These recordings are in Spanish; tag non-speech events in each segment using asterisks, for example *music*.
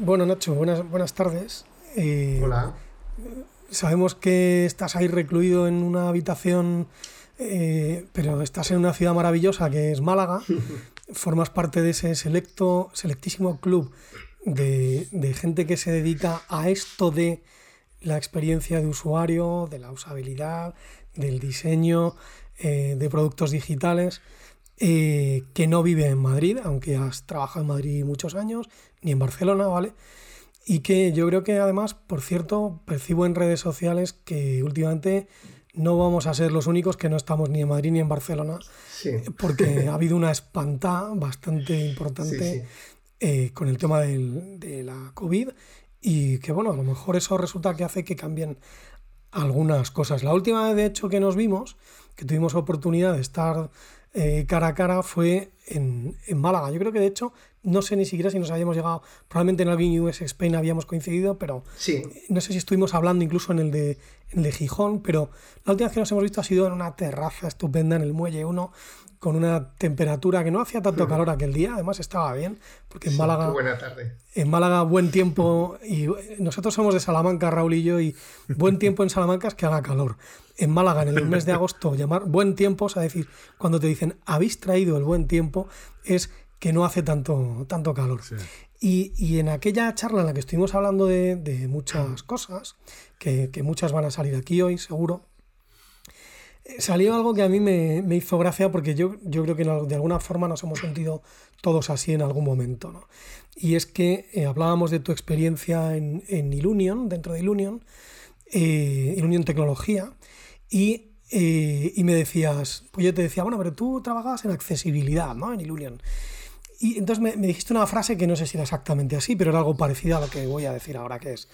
Bueno, Nacho, buenas, buenas tardes. Eh, Hola. Sabemos que estás ahí recluido en una habitación, eh, pero estás en una ciudad maravillosa que es Málaga. *laughs* Formas parte de ese selecto, selectísimo club de, gente que se dedica a esto de la experiencia de usuario, de la usabilidad, del diseño eh, de productos digitales. Eh, que no vive en Madrid, aunque has trabajado en Madrid muchos años, ni en Barcelona, ¿vale? Y que yo creo que además, por cierto, percibo en redes sociales que últimamente no vamos a ser los únicos que no estamos ni en Madrid ni en Barcelona, porque *laughs* ha habido una espanta bastante importante eh, con el tema de la COVID y que bueno, a lo mejor eso resulta que hace que cambien algunas cosas. La última vez, de hecho, que nos vimos, que tuvimos oportunidad de estar eh, cara a cara fue en, Málaga. Yo creo que de hecho, no sé ni siquiera si nos habíamos llegado, probablemente en algún US Spain habíamos coincidido, pero sí. no sé si estuvimos hablando incluso en el, de, en el de Gijón, pero la última vez que nos hemos visto ha sido en una terraza estupenda en el Muelle 1, con una temperatura que no hacía tanto calor aquel día, además estaba bien, porque en Málaga... Buena tarde. En Málaga buen tiempo, y nosotros somos de Salamanca, Raúl y yo, y buen tiempo en Salamanca es que haga calor. En Málaga, en el mes de agosto, llamar buen tiempo, es decir, cuando te dicen habéis traído el buen tiempo, es que no hace tanto, tanto calor. Y, en aquella charla en la que estuvimos hablando de, muchas cosas, que, que muchas van a salir aquí hoy, seguro, salió algo que a mí me, hizo gracia porque yo, yo creo que de alguna forma nos hemos sentido todos así en algún momento. ¿no? Y es que eh, hablábamos de tu experiencia en, en Ilunion, dentro de Ilunion, eh, Ilunion Tecnología, y, eh, y, me decías, pues yo te decía, bueno, pero tú trabajabas en accesibilidad, ¿no? En Ilunion. Y entonces me, me dijiste una frase que no sé si era exactamente así, pero era algo parecido a lo que voy a decir ahora, que es,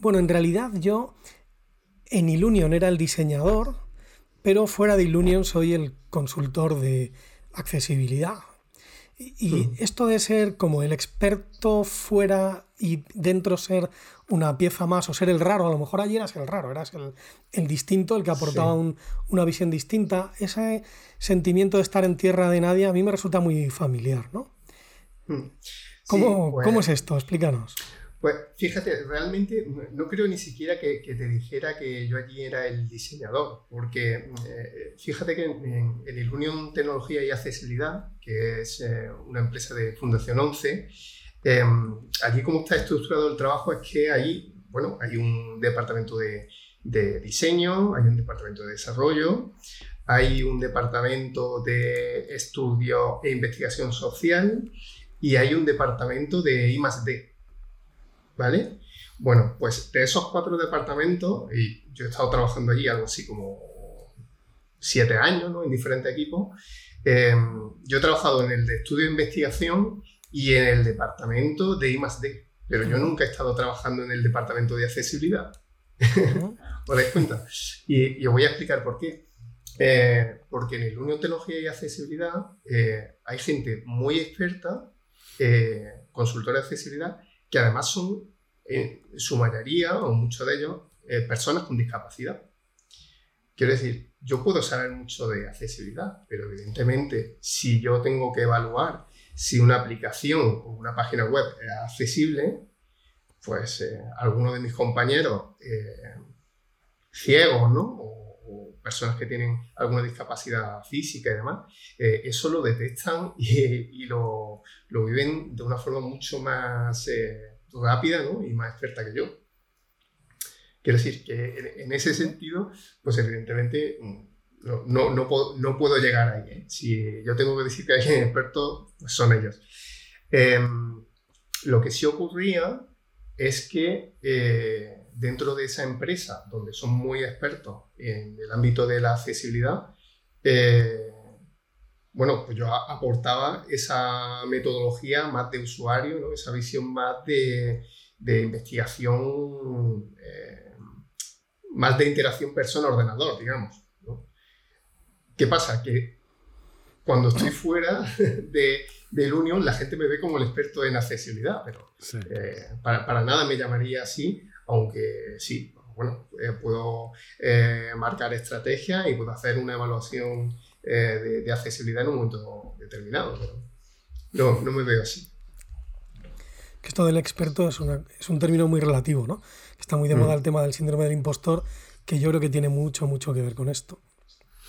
bueno, en realidad yo en Ilunion era el diseñador, pero fuera de Ilunion soy el consultor de accesibilidad. Y, hmm. esto de ser como el experto fuera y dentro ser una pieza más o ser el raro, a lo mejor allí eras el raro, eras el, distinto, el que aportaba una visión distinta. Ese sentimiento de estar en tierra de nadie a mí me resulta muy familiar, ¿no? Hmm. ¿Cómo, ¿Cómo, pues es esto? Explícanos. Pues fíjate, realmente no creo ni siquiera que, te dijera que yo allí era el diseñador, porque eh, fíjate que en, el Unión Tecnología y Accesibilidad, que es eh, una empresa de Fundación 11, em, allí como está estructurado el trabajo es que ahí, bueno, hay un departamento de, de diseño, hay un departamento de desarrollo, hay un departamento de estudio e investigación social y hay un departamento de I+D ¿vale? Bueno, pues de esos cuatro departamentos, y yo he estado trabajando allí algo así como siete años, ¿no? En diferentes equipos, em, yo he trabajado en el de estudio de investigación y en el departamento de I+.D., pero yo nunca he estado trabajando en el departamento de accesibilidad. *laughs* ¿Os dais cuenta? Y, os voy a explicar por qué. Eh, porque en el Unión Tecnología y Accesibilidad eh, hay gente muy experta, eh, consultora de accesibilidad, que además son, en su mayoría o muchos de ellos, eh, personas con discapacidad. Quiero decir, yo puedo saber mucho de accesibilidad, pero evidentemente si yo tengo que evaluar si una aplicación o una página web es accesible, pues eh, algunos de mis compañeros eh, ciegos, ¿no? O, personas que tienen alguna discapacidad física y demás, eso lo detectan y, lo, lo, viven de una forma mucho más rápida ¿no? y más experta que yo. Quiero decir que en, ese sentido, pues evidentemente mm, no, no, puedo, no puedo, llegar ahí. ¿eh? Si yo tengo que decir que hay expertos, pues son ellos. Em, lo que sí ocurría es que eh, dentro de esa empresa, donde son muy expertos en el ámbito de la accesibilidad, eh, bueno, pues yo aportaba esa metodología más de usuario, esa visión más de, investigación, eh, más de interacción persona-ordenador, digamos. ¿Qué pasa? Que cuando estoy fuera *laughs* de, del Union, la gente me ve como el experto en accesibilidad, pero eh, para, nada me llamaría así, aunque sí, bueno, eh, puedo marcar estrategia y puedo hacer una evaluación eh, de, accesibilidad en un momento determinado. Pero no, no me veo así. que esto del experto es, es un término muy relativo, ¿no? Está muy de moda mm. el tema del síndrome del impostor, que yo creo que tiene mucho, mucho que ver con esto.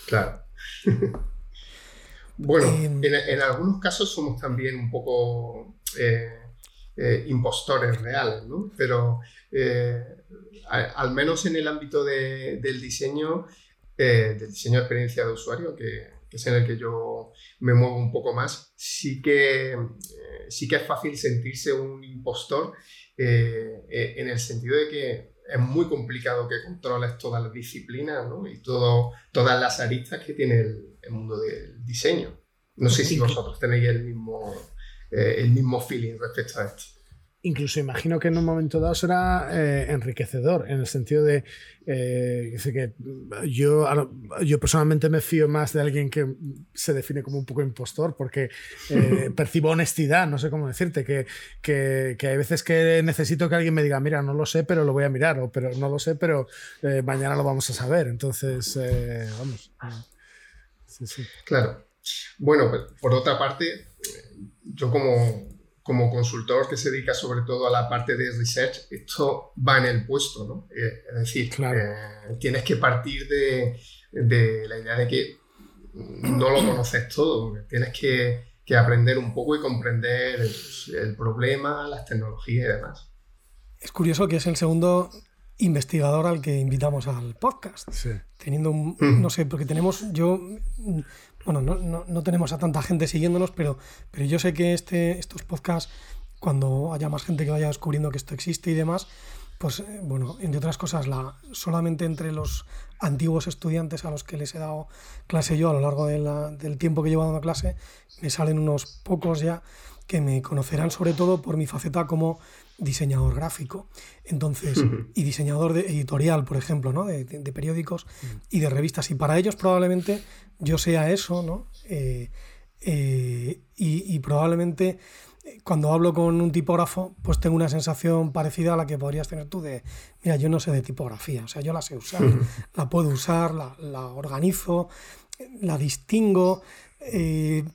Claro. *laughs* bueno, em. en, algunos casos somos también un poco eh, eh, impostores reales, ¿no? Pero eh, al menos en el ámbito del diseño, del diseño de experiencia de usuario, que, es en el que yo me muevo un poco más, sí que, sí que es fácil sentirse un impostor en el sentido de que es muy complicado que controles todas las disciplinas ¿no? y todo, todas las aristas que tiene el, mundo del diseño. No sé si vosotros tenéis el mismo, eh, el mismo feeling respecto a esto incluso imagino que en un momento dado será eh, enriquecedor, en el sentido de eh, que yo, yo personalmente me fío más de alguien que se define como un poco impostor, porque eh, *laughs* percibo honestidad, no sé cómo decirte, que, que, que, hay veces que necesito que alguien me diga, mira, no lo sé, pero lo voy a mirar, o pero no lo sé, pero mañana lo vamos a saber. Entonces, vamos. Sí, sí. Claro. Bueno, pues, por otra parte, yo como como consultor que se dedica sobre todo a la parte de research, esto va en el puesto, ¿no? Eh, es decir, eh, tienes que partir de, la idea de que no lo conoces todo, tienes que, aprender un poco y comprender el, problema, las tecnologías y demás. Es curioso que es el segundo investigador al que invitamos al podcast. Teniendo un, no sé, porque tenemos, yo bueno, no, no, tenemos a tanta gente siguiéndonos, pero, pero yo sé que este, estos podcasts, cuando haya más gente que vaya descubriendo que esto existe y demás, pues eh, bueno, entre otras cosas, la, solamente entre los antiguos estudiantes a los que les he dado clase yo a lo largo del tiempo que llevo dando clase, me salen unos pocos ya que me conocerán sobre todo por mi faceta como diseñador gráfico. Entonces, y diseñador de editorial, por ejemplo, ¿no? de, periódicos y de revistas. Y para ellos probablemente yo sea eso, ¿no? Eh, eh, y, probablemente eh, cuando hablo con un tipógrafo, pues tengo una sensación parecida a la que podrías tener tú de, mira, yo no sé de tipografía, o sea, yo la sé usar, la puedo usar, la, organizo, la distingo,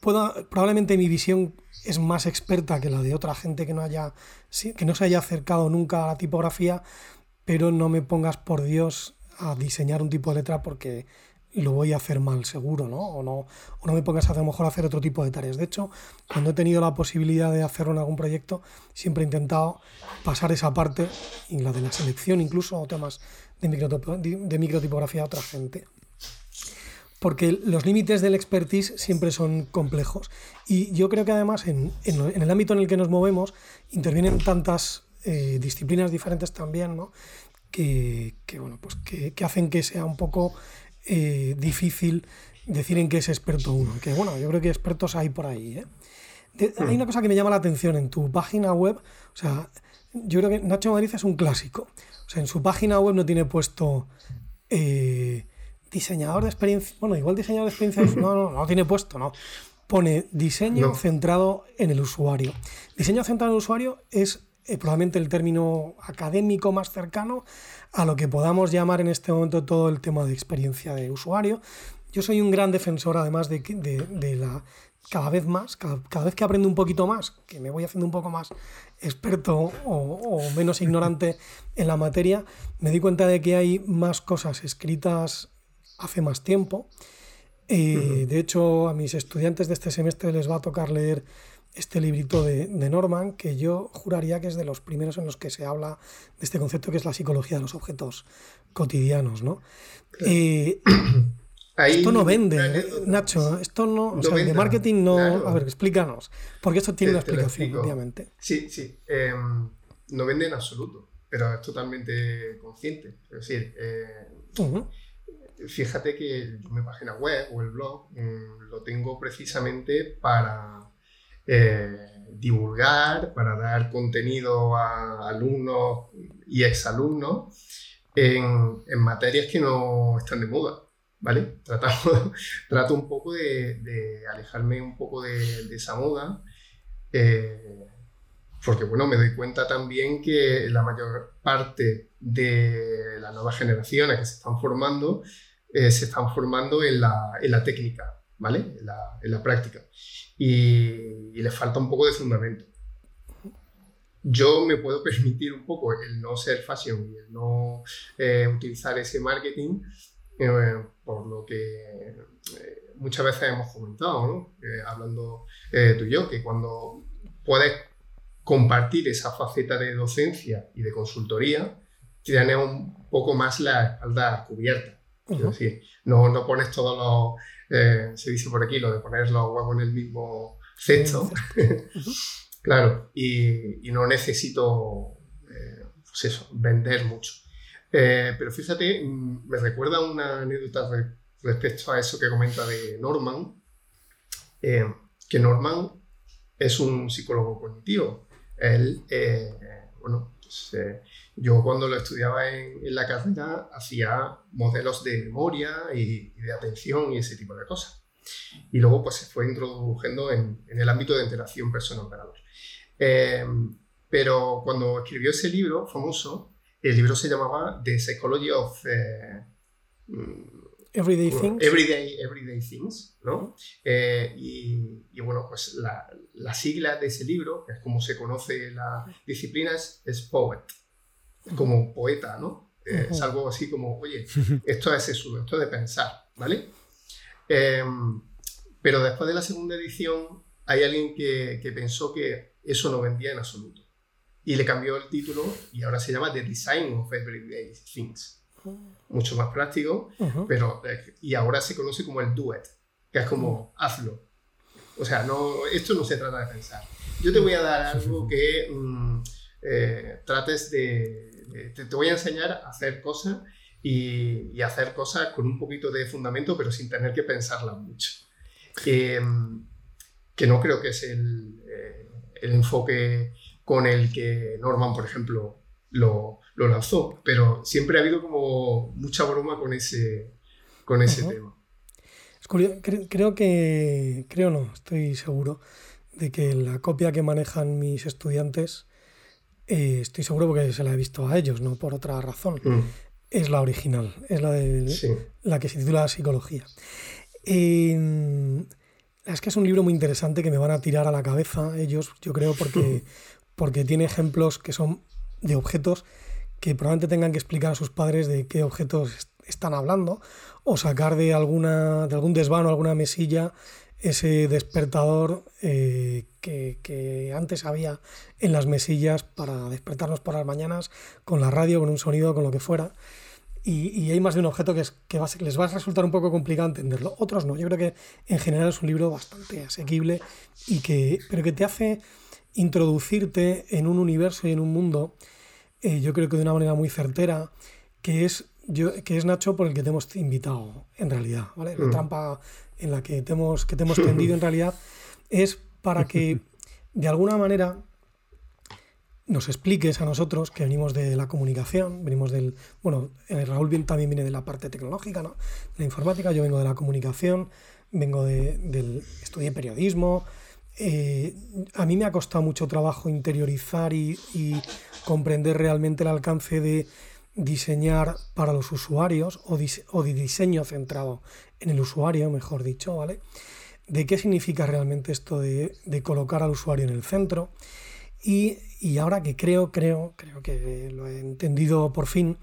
puedo, probablemente mi visión es más experta que la de otra gente que no, haya, que no se haya acercado nunca a la tipografía, pero no me pongas por Dios a diseñar un tipo de letra porque lo voy a hacer mal seguro, ¿no? O no, o no me pongas a, lo mejor a hacer otro tipo de tareas. De hecho, cuando he tenido la posibilidad de hacerlo en algún proyecto, siempre he intentado pasar esa parte, y la de la selección incluso, o temas de, de microtipografía a otra gente porque los límites del expertise siempre son complejos. Y yo creo que además en, el ámbito en el que nos movemos intervienen tantas eh, disciplinas diferentes también, ¿no? que, bueno, pues que, hacen que sea un poco eh, difícil decir en qué es experto uno. Que bueno, yo creo que expertos hay por ahí. ¿eh? hay hmm. una cosa que me llama la atención en tu página web. O sea, yo creo que Nacho Madrid es un clásico. O sea, en su página web no tiene puesto diseñador de experiencia. Bueno, igual diseñador de experiencia. No, no, no tiene puesto, no. Pone diseño centrado en el usuario. Diseño centrado en el usuario es eh, probablemente el término académico más cercano a lo que podamos llamar en este momento todo el tema de experiencia de usuario. Yo soy un gran defensor, además de, de, la cada vez más, cada, vez que aprendo un poquito más, que me voy haciendo un poco más experto o, o, menos ignorante en la materia, me di cuenta de que hay más cosas escritas hace más tiempo. Eh, de hecho, a mis estudiantes de este semestre les va a tocar leer este librito de, Norman, que yo juraría que es de los primeros en los que se habla de este concepto que es la psicología de los objetos cotidianos. ¿no? Eh, *clears throat* esto no vende, Nacho. Esto no, o sea, de marketing no. A ver, explícanos. Porque esto tiene una explicación, obviamente. Sí, sí. Em, no vende en absoluto, pero es totalmente consciente. Es decir, eh, fíjate que mi página web o el blog mm, lo tengo precisamente para eh, divulgar, para dar contenido a alumnos y exalumnos en, en materias que no están de moda. ¿Vale? *laughs* trato un poco de, alejarme un poco de, esa moda, eh, porque bueno, me doy cuenta también que la mayor parte de las nuevas generaciones que se están formando eh, se están formando en la, en la técnica, ¿vale? En la, en la práctica. Y, y, les falta un poco de fundamento. yo me puedo *laughs* permitir un poco el no ser fashion y el no eh, utilizar ese marketing, eh, por lo que eh, muchas veces hemos comentado, ¿no? hablando tú y yo, que cuando puedes compartir esa faceta de docencia y de consultoría, tienes un poco más la espalda cubierta. Es decir, no, no pones todos los, se dice por aquí, lo de poner los huevos en el mismo cesto. *laughs* Claro, y, no necesito, eh, pues eso, vender mucho. Eh, pero fíjate, mm, me recuerda una anécdota respecto a eso que comenta de Norman, eh, que Norman es un psicólogo cognitivo. Él, bueno, pues, yo cuando lo estudiaba en, la carrera hacía modelos de memoria y, de atención y ese tipo de cosas. Y luego pues se fue introduciendo en, en el ámbito de interacción persona-operador. Em, pero cuando escribió ese libro famoso, el libro se llamaba The Psychology of eh, Everyday Things. Everyday, everyday Things, ¿no? Eh, y, bueno, pues la, la, sigla de ese libro, que es como se conoce la disciplina, es, poet, como poeta, ¿no? Eh, es algo así como, oye, *laughs* esto es eso, esto es de pensar, ¿vale? Em, pero después de la segunda edición hay alguien que, que pensó que eso no vendía en absoluto. Y le cambió el título y ahora se llama The Design of Everyday Things. Mucho más práctico, pero eh, y ahora se conoce como el duet, que es como hazlo. O sea, no, esto no se trata de pensar. Yo te voy a dar algo que mm, eh, trates de, te, voy a enseñar a hacer cosas y, y, hacer cosas con un poquito de fundamento, pero sin tener que pensarlas mucho. Que, mm, que no creo que es el, eh, el enfoque con el que Norman, por ejemplo, lo, lo, lanzó, pero siempre ha habido como mucha broma con ese, con ese tema. creo que, creo no, estoy seguro de que la copia que manejan mis estudiantes, eh, estoy seguro porque se la he visto a ellos, no por otra razón, mm. es la original, es la, de, la que se titula Psicología. Es que es un libro muy interesante que me van a tirar a la cabeza ellos, yo creo, porque, *laughs* porque tiene ejemplos que son de objetos que probablemente tengan que explicar a sus padres de qué objetos están hablando o sacar de, alguna, de algún desvano, alguna mesilla, ese despertador eh, que, que, antes había en las mesillas para despertarnos por las mañanas con la radio, con un sonido, con lo que fuera y, hay más de un objeto que, es, que les va a resultar un poco complicado entenderlo. Otros no. Yo creo que en general es un libro bastante asequible, y que, pero que te hace introducirte en un universo y en un mundo, eh, yo creo que de una manera muy certera, que es, yo, que es Nacho por el que te hemos invitado, en realidad. ¿vale? La mm. trampa en la que te hemos, que te hemos *laughs* tendido en realidad es para que de alguna manera nos expliques a nosotros que venimos de la comunicación, venimos del, bueno, eh, Raúl también viene de la parte tecnológica, ¿no? De la informática, yo vengo de la comunicación, vengo de, del, estudié periodismo. Eh, a mí me ha costado mucho trabajo interiorizar y, comprender realmente el alcance de diseñar para los usuarios o, o de diseño centrado en el usuario, mejor dicho, ¿vale? De qué significa realmente esto de, de colocar al usuario en el centro. Y, y ahora que creo, creo, creo que lo he entendido por fin,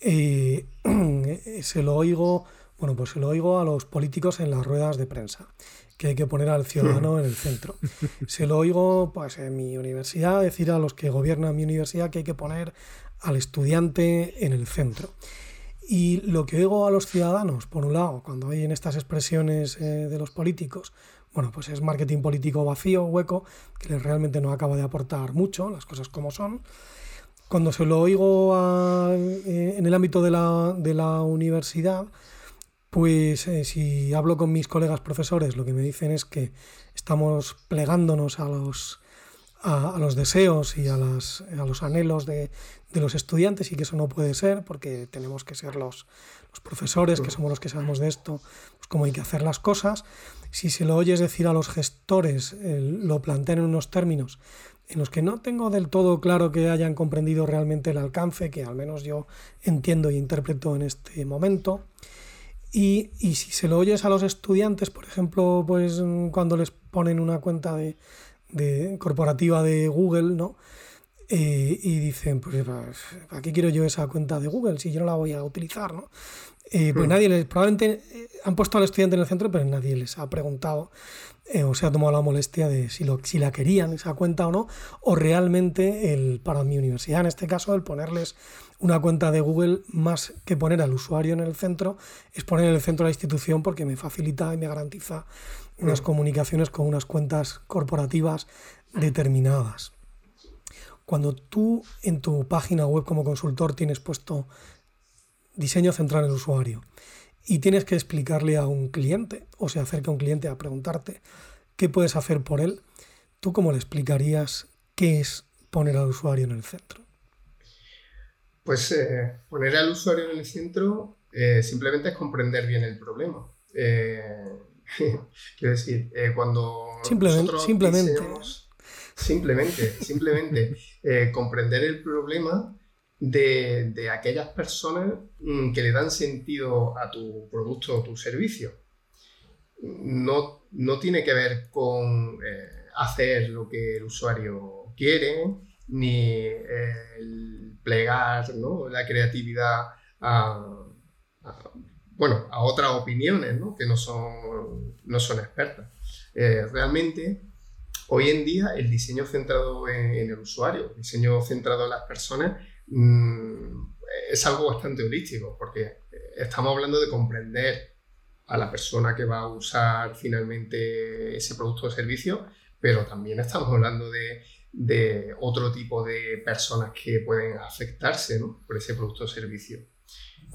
eh, *clears throat* se lo oigo, bueno, pues se lo oigo a los políticos en las ruedas de prensa, que hay que poner al ciudadano en el centro. *laughs* Se lo oigo pues en mi universidad decir a los que gobiernan mi universidad que hay que poner al estudiante en el centro. Y lo que oigo a los ciudadanos, por un lado, cuando hay en estas expresiones eh, de los políticos, bueno, pues es marketing político vacío, hueco, que realmente no acaba de aportar mucho, las cosas como son. Cuando se lo oigo eh, en el ámbito de la, universidad, pues eh, si hablo con mis colegas profesores, lo que me dicen es que estamos plegándonos a los, a, los deseos y a, las, a los anhelos de, de, los estudiantes y que eso no puede ser porque tenemos que ser los, los profesores, que somos los que sabemos de esto, pues cómo hay que hacer las cosas si se lo oyes decir a los gestores, lo plantean en unos términos en los que no tengo del todo claro que hayan comprendido realmente el alcance, que al menos yo entiendo y interpreto en este momento. Y, si se lo oyes a los estudiantes, por ejemplo, pues cuando les ponen una cuenta de, corporativa de Google, ¿no? Eh, y dicen, pues, ¿para qué quiero yo esa cuenta de Google si yo no la voy a utilizar? ¿no? Eh, pues hmm. nadie les, probablemente eh, han puesto al estudiante en el centro, pero nadie les ha preguntado o se ha tomado la molestia de si, lo, si la querían esa cuenta o no, o realmente el, para mi universidad en este caso el ponerles una cuenta de Google más que poner al usuario en el centro, es poner en el centro la institución porque me facilita y me garantiza unas hmm. comunicaciones con unas cuentas corporativas determinadas. Cuando tú en tu página web como consultor tienes puesto diseño central en el usuario y tienes que explicarle a un cliente o se acerca un cliente a preguntarte qué puedes hacer por él, ¿tú cómo le explicarías qué es poner al usuario en el centro? Pues eh, poner al usuario en el centro eh, simplemente es comprender bien el problema. Eh, *laughs* quiero decir, cuando simplemente, simplemente. Simplemente, simplemente eh, comprender el problema de, aquellas personas mm, que le dan sentido a tu producto o tu servicio. No, no tiene que ver con eh, hacer lo que el usuario quiere, ni el plegar la creatividad a, bueno, a otras opiniones que no son, no son expertas. Eh, realmente Hoy en día el diseño centrado en, el usuario, el diseño centrado en las personas, mm, es algo bastante holístico porque estamos hablando de comprender a la persona que va a usar finalmente ese producto o servicio, pero también estamos hablando de, otro tipo de personas que pueden afectarse por ese producto o servicio.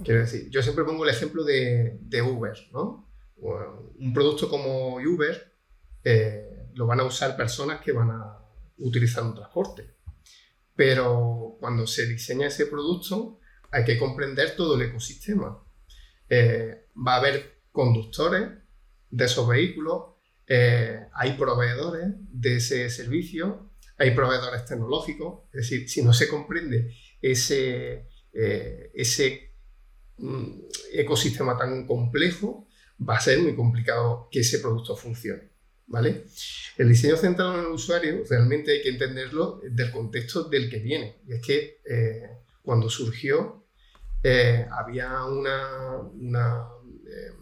Quiero decir, yo siempre pongo el ejemplo de, Uber, ¿no? un producto como Uber eh, lo van a usar personas que van a utilizar un transporte. Pero cuando se diseña ese producto hay que comprender todo el ecosistema. Eh, va a haber conductores de esos vehículos, eh, hay proveedores de ese servicio, hay proveedores tecnológicos, es decir, si no se comprende ese, eh, ese mm, ecosistema tan complejo, va a ser muy complicado que ese producto funcione. ¿Vale? El diseño centrado en el usuario realmente hay que entenderlo del contexto del que viene. Y es que eh, cuando surgió eh, había una, una, eh,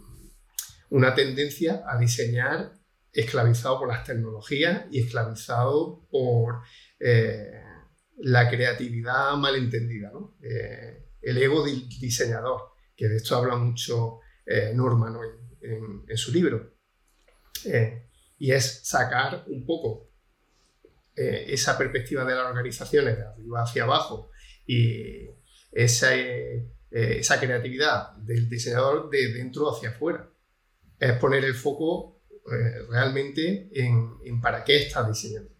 una, tendencia a diseñar esclavizado por las tecnologías y esclavizado por la creatividad malentendida, ¿no? el ego del diseñador, que de esto habla mucho Norman en, en, su libro y es sacar un poco eh, esa perspectiva de las organizaciones de arriba hacia abajo y esa, eh, esa creatividad del diseñador de dentro hacia afuera. Es poner el foco eh, realmente en, para qué estás diseñando.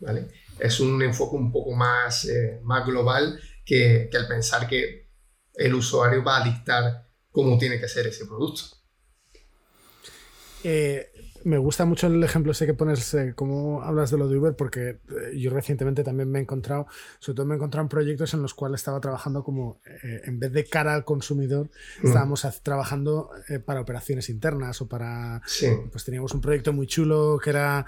¿vale? Es un enfoque un poco más, más global que, que el pensar que el usuario va a dictar cómo tiene que ser ese producto. Eh, me gusta mucho el ejemplo ese que pones, eh, como hablas de lo de Uber, porque eh, yo recientemente también me he encontrado, sobre todo me he encontrado en proyectos en los cuales estaba trabajando como, eh, en vez de cara al consumidor, mm. estábamos trabajando para operaciones internas o para, pues teníamos un proyecto muy chulo que era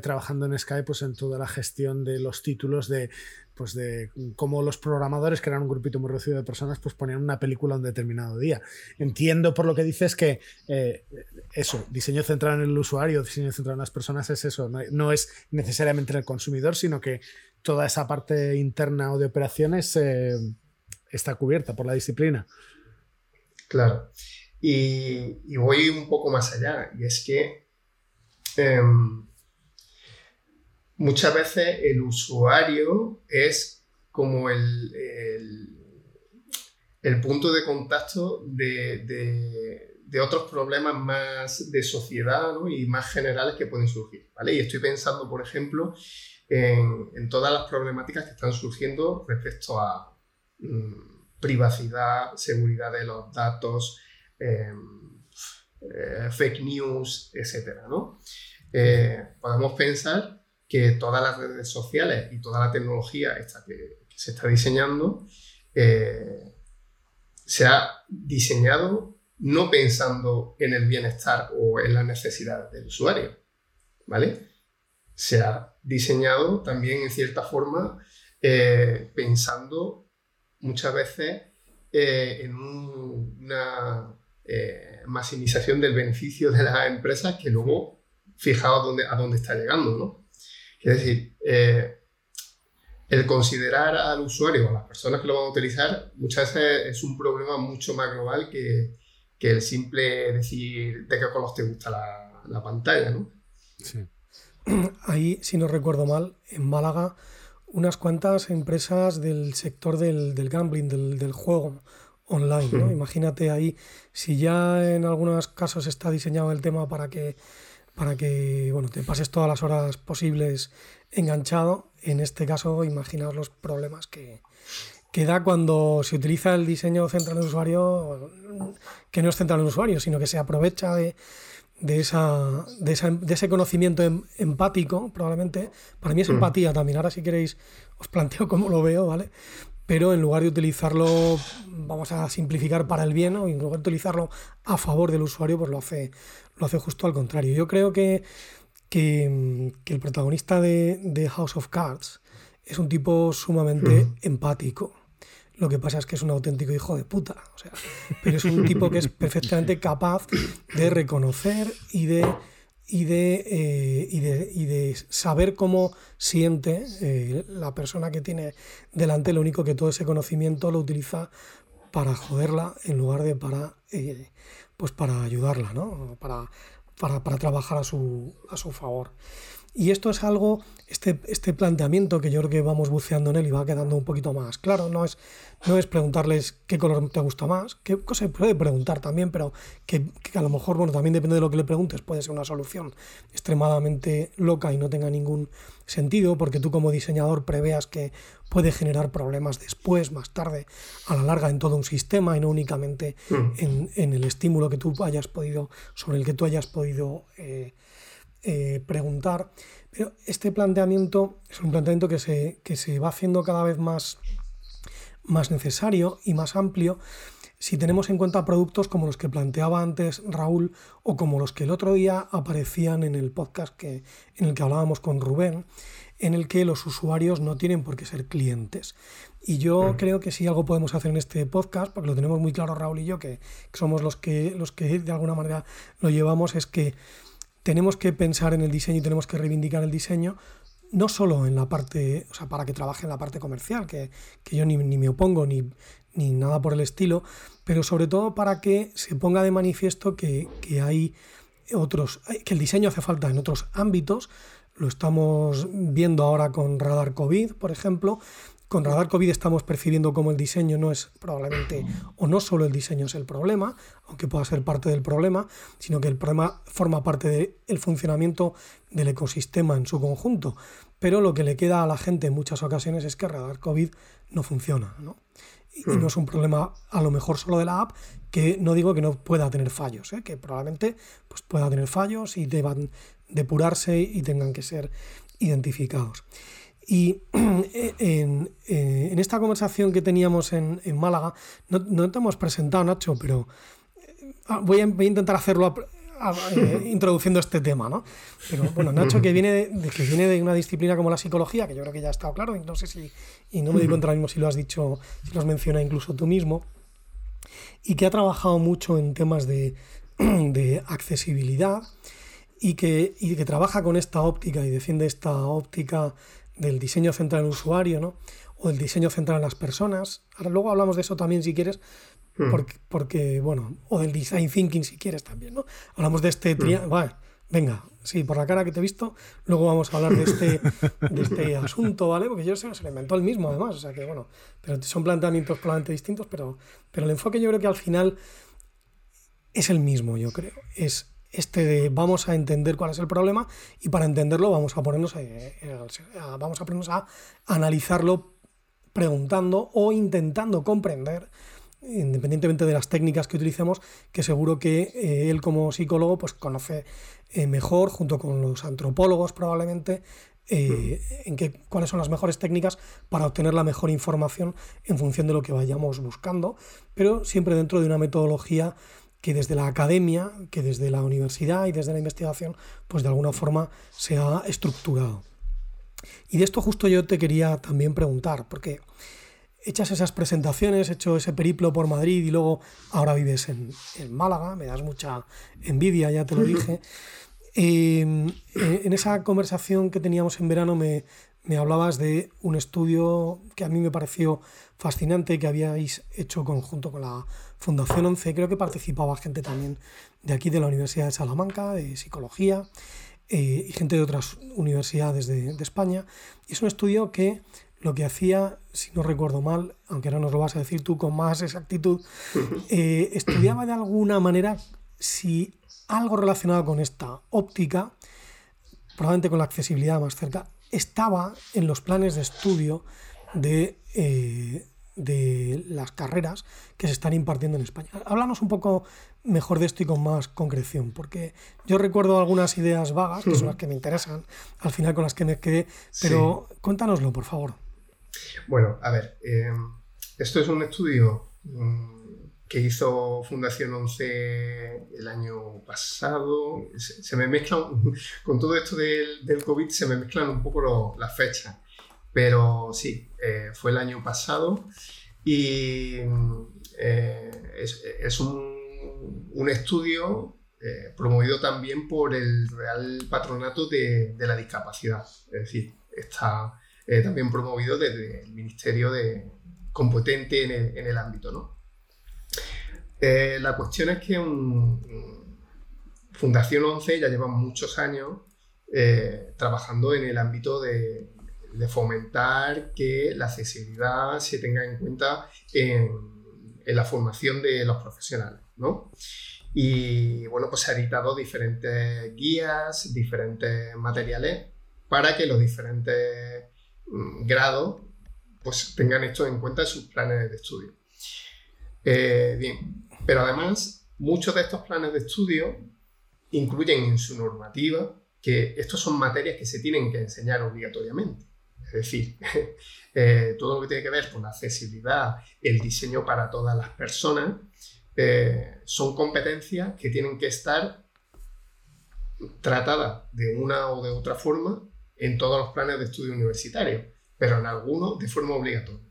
trabajando en Skype, pues en toda la gestión de los títulos de pues de cómo los programadores, que eran un grupito muy reducido de personas, pues ponían una película un determinado día. Entiendo por lo que dices que eh, eso, diseño centrado en el usuario, diseño centrado en las personas es eso, no, es necesariamente en el consumidor, sino que toda esa parte interna o de operaciones eh, está cubierta por la disciplina. Claro. Y, voy un poco más allá, y es que em, muchas veces el usuario es como el, el, punto de contacto de, otros problemas más de sociedad y más generales que pueden surgir. ¿vale? Y estoy pensando, por ejemplo, en, todas las problemáticas que están surgiendo respecto a mm, privacidad, seguridad de los datos, em, eh, fake news, etc. ¿no? Eh, podemos pensar que todas las redes sociales y toda la tecnología esta que, se está diseñando eh, se ha diseñado no pensando en el bienestar o en las necesidades del usuario, ¿vale? Se ha diseñado también en cierta forma eh, pensando muchas veces eh, en una maximización del beneficio de las empresas que luego fijaos a dónde, a dónde está llegando, ¿no? Es decir, el considerar al usuario o a las personas que lo van a utilizar muchas veces es un problema mucho más global que, que el simple decir de qué color te gusta la, la pantalla, ¿no? Sí. *clears throat* Ahí, si no recuerdo mal, en Málaga, unas cuantas empresas del sector del, del gambling, del, del, juego online, ¿no? Hmm. Imagínate ahí, si ya en algunos casos está diseñado el tema para que para que bueno, te pases todas las horas posibles enganchado. En este caso, imaginaos los problemas que, que da cuando se utiliza el diseño central del usuario, que no es central del usuario, sino que se aprovecha de, de, esa, de, ese conocimiento em, empático, probablemente. Para mí es mm. empatía también. Ahora, si queréis, os planteo cómo lo veo, ¿vale? Pero en lugar de utilizarlo, vamos a simplificar para el bien, o en lugar de utilizarlo a favor del usuario, pues lo hace, lo hace justo al contrario. Yo creo que, que, el protagonista de, House of Cards es un tipo sumamente mm. empático. Lo que pasa es que es un auténtico hijo de puta. O sea, pero es un tipo que es *laughs* perfectamente capaz de reconocer y de, y de, eh, y de, y de saber cómo siente eh, la persona que tiene delante. Lo único que todo ese conocimiento lo utiliza para joderla en lugar de para, eh, pues para ayudarla, ¿no? para, para, para trabajar a su, a su favor. Y esto es algo, este, este planteamiento que yo creo que vamos buceando en él y va quedando un poquito más claro, no es, no es preguntarles qué color te gusta más, qué cosa puede preguntar también, pero que, a lo mejor, bueno, también depende de lo que le preguntes, puede ser una solución extremadamente loca y no tenga ningún sentido, porque tú como diseñador preveas que puede generar problemas después, más tarde, a la larga en todo un sistema y no únicamente mm. en, el estímulo que tú hayas podido, sobre el que tú hayas podido... Eh, eh, preguntar. Pero este planteamiento es un planteamiento que se, que se va haciendo cada vez más, más necesario y más amplio si tenemos en cuenta productos como los que planteaba antes Raúl o como los que el otro día aparecían en el podcast que, en el que hablábamos con Rubén, en el que los usuarios no tienen por qué ser clientes. Y yo creo que si algo podemos hacer en este podcast, porque lo tenemos muy claro Raúl y yo, que, que somos los que, los que de alguna manera lo llevamos, es que tenemos que pensar en el diseño y tenemos que reivindicar el diseño, no solo en la parte, o sea, para que trabaje en la parte comercial, que, yo ni, me opongo ni, ni, nada por el estilo, pero sobre todo para que se ponga de manifiesto que, que hay otros, que el diseño hace falta en otros ámbitos, lo estamos viendo ahora con Radar COVID, por ejemplo, con Radar COVID estamos percibiendo cómo el diseño no es probablemente, o no solo el diseño es el problema, aunque pueda ser parte del problema, sino que el problema forma parte del funcionamiento del ecosistema en su conjunto. Pero lo que le queda a la gente en muchas ocasiones es que Radar COVID no funciona. ¿no? Y, no es un problema a lo mejor solo de la app, que no digo que no pueda tener fallos, ¿eh? que probablemente pues, pueda tener fallos y deban depurarse y tengan que ser identificados. Y *clears throat* eh, en, esta conversación que teníamos en, Málaga, no, te hemos presentado, Nacho, pero eh, ah, voy a, intentar hacerlo eh, *laughs* introduciendo este tema, ¿no? Pero bueno, Nacho, que viene, de, que viene de una disciplina como la psicología, que yo creo que ya ha estado claro, y no sé si, y no me doy cuenta mismo si lo has dicho, si lo has mencionado incluso tú mismo, y que ha trabajado mucho en temas de, *clears throat* de accesibilidad y que, y que trabaja con esta óptica y defiende esta óptica del diseño central en el usuario, ¿no? O del diseño central en las personas. Ahora luego hablamos de eso también si quieres, hmm. porque, bueno, o del design thinking si quieres también, ¿no? Hablamos de este triángulo. Hmm. venga, sí, por la cara que te he visto, luego vamos a hablar de este, de este *laughs* asunto, ¿vale? Porque yo sé, se lo inventó el mismo además, o sea que bueno, pero son planteamientos probablemente distintos, pero, pero el enfoque yo creo que al final es el mismo, yo creo. Es este de vamos a entender cuál es el problema y para entenderlo vamos a ponernos a, vamos a ponernos a analizarlo preguntando o intentando comprender independientemente de las técnicas que utilicemos, que seguro que eh, él como psicólogo pues conoce eh, mejor, junto con los antropólogos probablemente, eh, mm. en cuáles son las mejores técnicas para obtener la mejor información en función de lo que vayamos buscando, pero siempre dentro de una metodología que desde la academia, que desde la universidad y desde la investigación, pues de alguna forma se ha estructurado. Y de esto justo yo te quería también preguntar, porque echas esas presentaciones, hecho ese periplo por Madrid y luego ahora vives en, Málaga, me das mucha envidia, ya te lo *laughs* dije. Em, en esa conversación que teníamos en verano me, me hablabas de un estudio que a mí me pareció fascinante que habíais hecho conjunto con la Fundación 11. Creo que participaba gente también de aquí de la Universidad de Salamanca, de psicología eh, y gente de otras universidades de, España. Y es un estudio que lo que hacía, si no recuerdo mal, aunque ahora nos lo vas a decir tú con más exactitud, *laughs* eh, estudiaba de alguna manera si algo relacionado con esta óptica, probablemente con la accesibilidad más cerca, estaba en los planes de estudio de, eh, de las carreras que se están impartiendo en España. Háblanos un poco mejor de esto y con más concreción, porque yo recuerdo algunas ideas vagas, que son las que me interesan, al final con las que me quedé, pero cuéntanoslo, por favor. Bueno, a ver, eh, esto es un estudio mm, que hizo Fundación 11 el año pasado. Se, me mezclan, *laughs* con todo esto del, del, COVID, se me mezclan un poco las fechas. Pero sí, eh, fue el año pasado y eh, es, un, un, estudio eh, promovido también por el Real Patronato de, de la Discapacidad. Es decir, está también promovido desde el Ministerio de, competente en el, en el ámbito. ¿no? La cuestión es que Fundación 11 ya lleva muchos años trabajando en el ámbito de, fomentar que la accesibilidad se tenga en cuenta en, en la formación de los profesionales, ¿no? Y bueno, pues se ha editado diferentes guías, diferentes materiales para que los diferentes mm, grados pues tengan esto en cuenta en sus planes de estudio. Eh, bien, pero además muchos de estos planes de estudio incluyen en su normativa que estos son materias que se tienen que enseñar obligatoriamente. Es decir, *laughs* eh, todo lo que tiene que ver con la accesibilidad, el diseño para todas las personas, eh, son competencias que tienen que estar tratadas de una o de otra forma en todos los planes de estudio universitario, pero en algunos de forma obligatoria.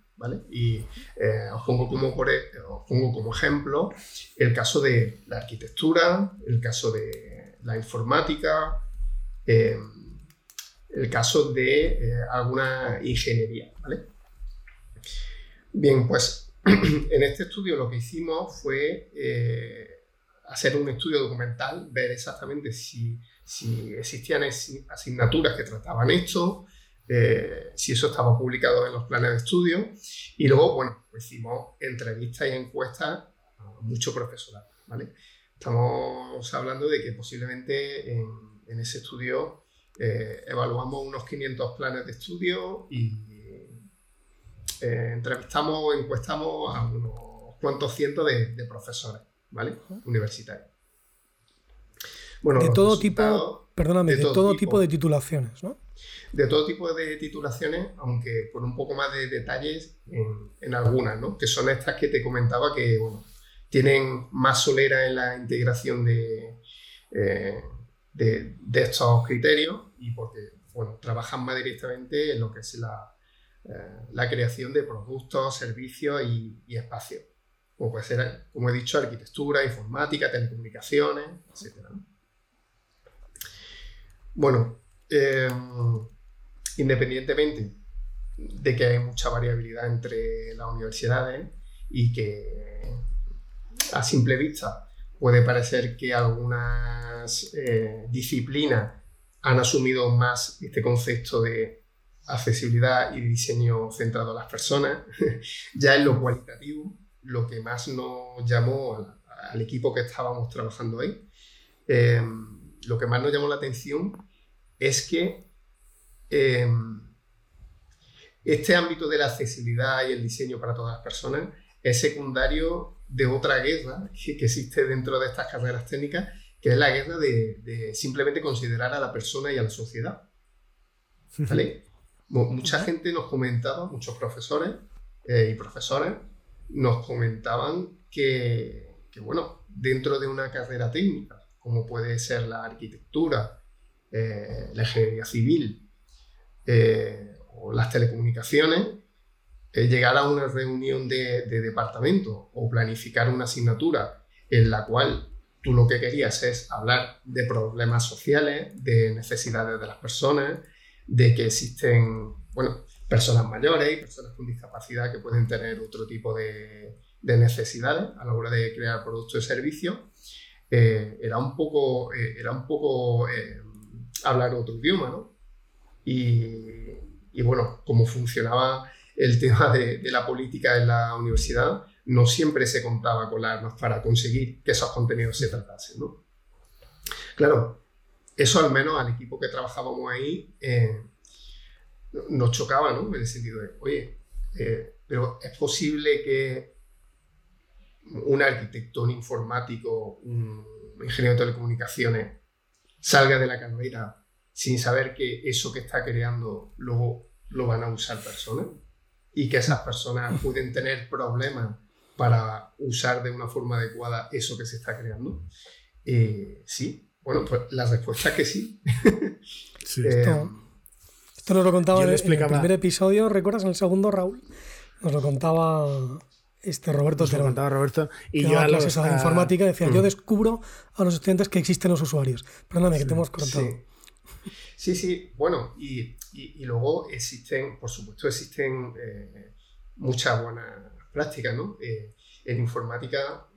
Y eh, os, pongo como, e, os pongo como ejemplo el caso de la arquitectura, el caso de la informática, el caso de eh, alguna ingeniería. ¿vale? Bien, pues *clears throat* en este estudio lo que hicimos fue eh, hacer un estudio documental, ver exactamente si, si existían asignaturas que trataban esto, eh, si eso estaba publicado en los planes de estudio, y luego, bueno, hicimos entrevistas y encuestas a muchos profesorado. ¿vale? Estamos hablando de que posiblemente en, en ese estudio eh, evaluamos unos 500 planes de estudio y eh, entrevistamos o encuestamos a unos cuantos cientos de, profesores, ¿vale? Universitarios. Bueno, de todo tipo, perdóname, de, todo, tipo, de titulaciones, ¿no? De todo tipo de titulaciones, aunque con un poco más de detalles en, algunas, ¿no? Que son estas que te comentaba que, bueno, tienen más solera en la integración de, eh, de, estos criterios y porque bueno, trabajan más directamente en lo que es la, eh, la creación de productos, servicios y, y, espacios. Como puede ser, como he dicho, arquitectura, informática, telecomunicaciones, etc. Bueno, eh, independientemente de que hay mucha variabilidad entre las universidades y que a simple vista puede parecer que algunas eh, disciplinas han asumido más este concepto de accesibilidad y diseño centrado a las personas. *laughs* ya en lo cualitativo, lo que más nos llamó al, equipo que estábamos trabajando ahí, em, lo que más nos llamó la atención es que em, este ámbito de la accesibilidad y el diseño para todas las personas es secundario de otra guerra que, existe dentro de estas carreras técnicas, que es la guerra de, simplemente considerar a la persona y a la sociedad. ¿Vale? Mucha gente nos comentaba, muchos profesores eh, y profesores nos comentaban que, bueno, dentro de una carrera técnica, como puede ser la arquitectura, eh, la ingeniería civil, eh, o las telecomunicaciones, eh, llegar a una reunión de, departamento o planificar una asignatura en la cual tú lo que querías es hablar de problemas sociales, de necesidades de las personas, de que existen, bueno, personas mayores y personas con discapacidad que pueden tener otro tipo de, necesidades a la hora de crear productos y servicios, eh, era un poco, era un poco hablar otro idioma, ¿no? Y, bueno, como funcionaba el *laughs* tema de, la política en la universidad, no siempre se contaba con las armas para conseguir que esos contenidos se tratasen, ¿no? Claro, eso al menos al equipo que trabajábamos ahí eh, nos chocaba, ¿no? En el sentido de, oye, eh, pero es posible que un arquitecto, un informático, un ingeniero de telecomunicaciones salga de la carrera sin saber que eso que está creando luego lo van a usar personas y que esas personas pueden tener problemas para usar de una forma adecuada eso que se está creando? Eh, sí, bueno, pues la respuesta es que sí. *laughs* Eh, esto, nos lo contaba en, el primer episodio, ¿recuerdas? En el segundo, Raúl, nos lo contaba este Roberto Nos contaba Roberto y yo a clases de informática decía, yo mm. descubro a los estudiantes que existen los usuarios. Perdóname, que te hemos cortado. Sí, sí, bueno, y, luego existen, por supuesto, existen eh, muchas buenas prácticas, ¿no? Eh, en informática,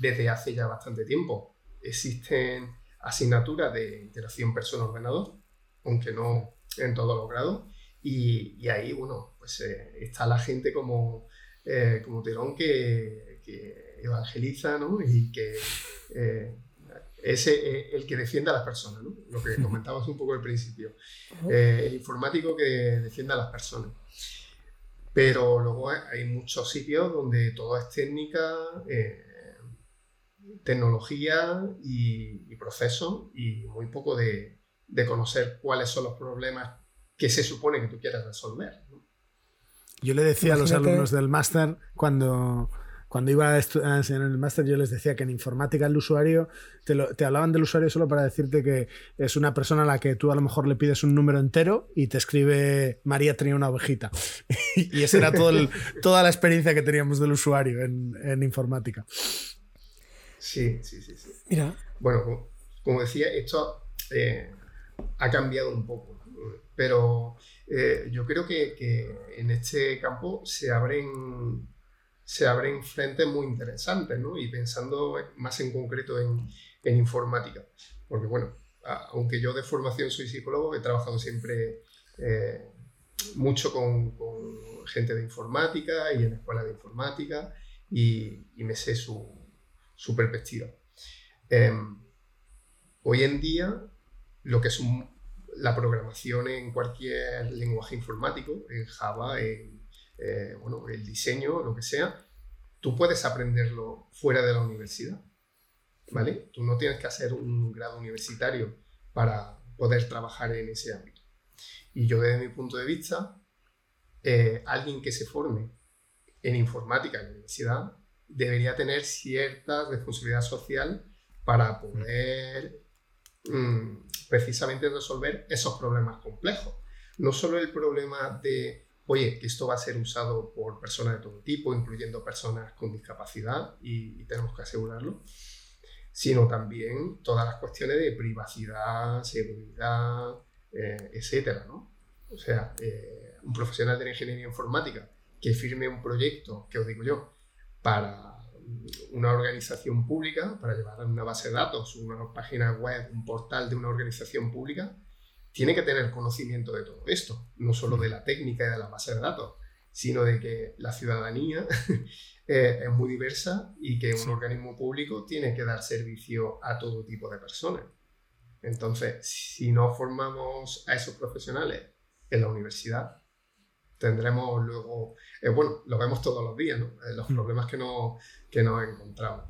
desde hace ya bastante tiempo, existen asignaturas de interacción persona-ordenador, aunque no en todos los grados, y, ahí, bueno, pues eh, está la gente como, como Terón que, que evangeliza, ¿no? Y que es eh, el que defienda a las personas, ¿no? lo que *laughs* comentabas un poco al principio. Eh, el informático que defienda a las personas. Pero luego hay muchos sitios donde todo es técnica, eh, tecnología y, proceso y muy poco de, conocer cuáles son los problemas que se supone que tú quieras resolver. Yo le decía a los alumnos del máster cuando cuando iba a, enseñar en el máster yo les decía que en informática el usuario, te, hablaban del usuario solo para decirte que es una persona a la que tú a lo mejor le pides un número entero y te escribe María tenía una ovejita. *laughs* y esa era todo toda la experiencia que teníamos del usuario en, informática. Sí, sí, sí, sí. Mira. Bueno, como, decía, esto eh, ha cambiado un poco, pero eh, yo creo que, en este campo se abren se abren frentes muy interesantes, ¿no? Y pensando más en concreto en, informática. Porque, bueno, aunque yo de formación soy psicólogo, he trabajado siempre eh, mucho con, gente de informática y en escuelas de informática y, me sé su, perspectiva. Em, hoy en día, lo que es la programación en cualquier lenguaje informático, en Java, en eh, bueno, el diseño, lo que sea, tú puedes aprenderlo fuera de la universidad, ¿vale? Tú no tienes que hacer un grado universitario para poder trabajar en ese ámbito. Y yo desde mi punto de vista, eh, alguien que se forme en informática en la universidad debería tener cierta responsabilidad social para poder mm, precisamente resolver esos problemas complejos. No solo el problema de oye, que esto va a ser usado por personas de todo tipo, incluyendo personas con discapacidad, y, tenemos que asegurarlo, sino también todas las cuestiones de privacidad, seguridad, eh, etcétera, ¿no? O sea, eh, un profesional de la ingeniería informática que firme un proyecto, que os digo yo, para una organización pública, para llevar una base de datos, una página web, un portal de una organización pública, tiene que tener conocimiento de todo esto, no solo de la técnica y de la base de datos, sino de que la ciudadanía *laughs* eh, es muy diversa y que un organismo público tiene que dar servicio a todo tipo de personas. Entonces, si no formamos a esos profesionales en la universidad, tendremos luego, eh, bueno, lo vemos todos los días, ¿no? Eh, los mm. problemas que, no, que nos encontramos.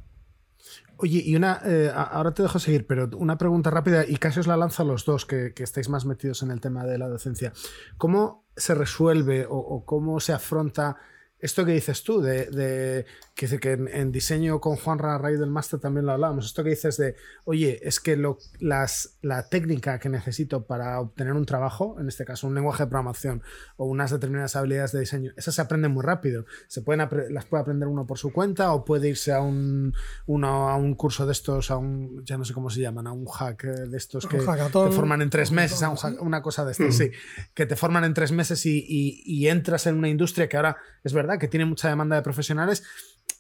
Oye, y una, eh, ahora te dejo seguir, pero una pregunta rápida y casi os la lanzo a los dos que, estáis más metidos en el tema de la docencia. ¿Cómo se resuelve o, cómo se afronta esto que dices tú, de, que, que en, diseño con Juan raíz del máster también lo hablábamos, esto que dices de, oye, es que lo, las, la técnica que necesito para obtener un trabajo, en este caso un lenguaje de programación o unas determinadas habilidades de diseño, esas se aprenden muy rápido. Se pueden las puede aprender uno por su cuenta o puede irse a un, uno, a un curso de estos, a un, ya no sé cómo se llaman, a un hack de estos *clears throat* que te forman en tres meses, a una cosa de estas, sí, que te forman en tres meses y, y entras en una industria que ahora es verdad que tiene mucha demanda de profesionales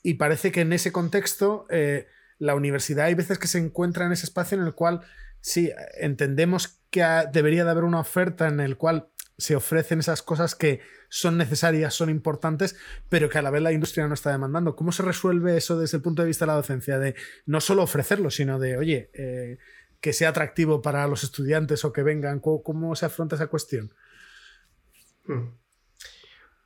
y parece que en ese contexto eh, la universidad hay veces que se encuentra en ese espacio en el cual sí, entendemos que debería de haber una oferta en el cual se ofrecen esas cosas que son necesarias, son importantes, pero que a la vez la industria no está demandando. ¿Cómo se resuelve eso desde el punto de vista de la docencia? De no solo ofrecerlo, sino de, oye, eh, que sea atractivo para los estudiantes o que vengan. ¿Cómo, se afronta esa cuestión? Hmm.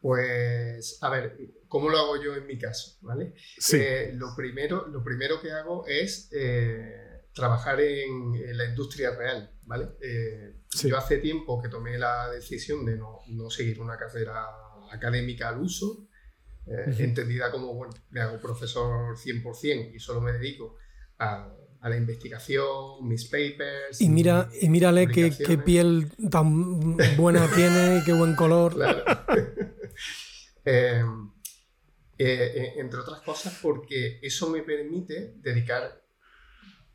Pues, a ver, ¿cómo lo hago yo en mi caso? ¿vale? Eh, lo, primero, lo primero que hago es eh, trabajar en, la industria real. ¿vale? Eh, yo hace tiempo que tomé la decisión de no, seguir una carrera académica al uso, entendida como, bueno, me hago profesor 100% y solo me dedico a, la investigación, mis papers. Y mira, y mírale qué, qué, piel tan buena *laughs* tiene, qué buen color. Claro. Em, eh, eh, entre otras cosas porque eso me permite dedicar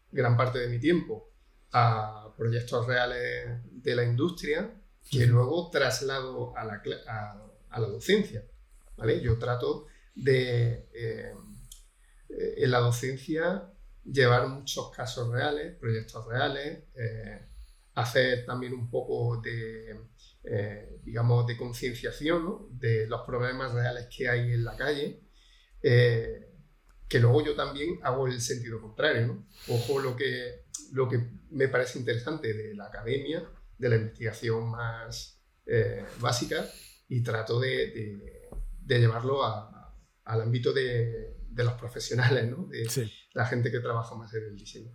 gran parte de mi tiempo a proyectos reales de la industria que luego traslado a la, a, la docencia. ¿vale? Yo trato de, em, eh, en la docencia, llevar muchos casos reales, proyectos reales, hacer también un poco de eh, digamos, de concienciación de los problemas reales que hay en la calle, eh, que luego yo también hago el sentido contrario. ¿no? Ojo lo que, lo que me parece interesante de la academia, de la investigación más eh, básica, y trato de, de, llevarlo al ámbito de, de, los profesionales, ¿no? de la gente que trabaja más en el diseño.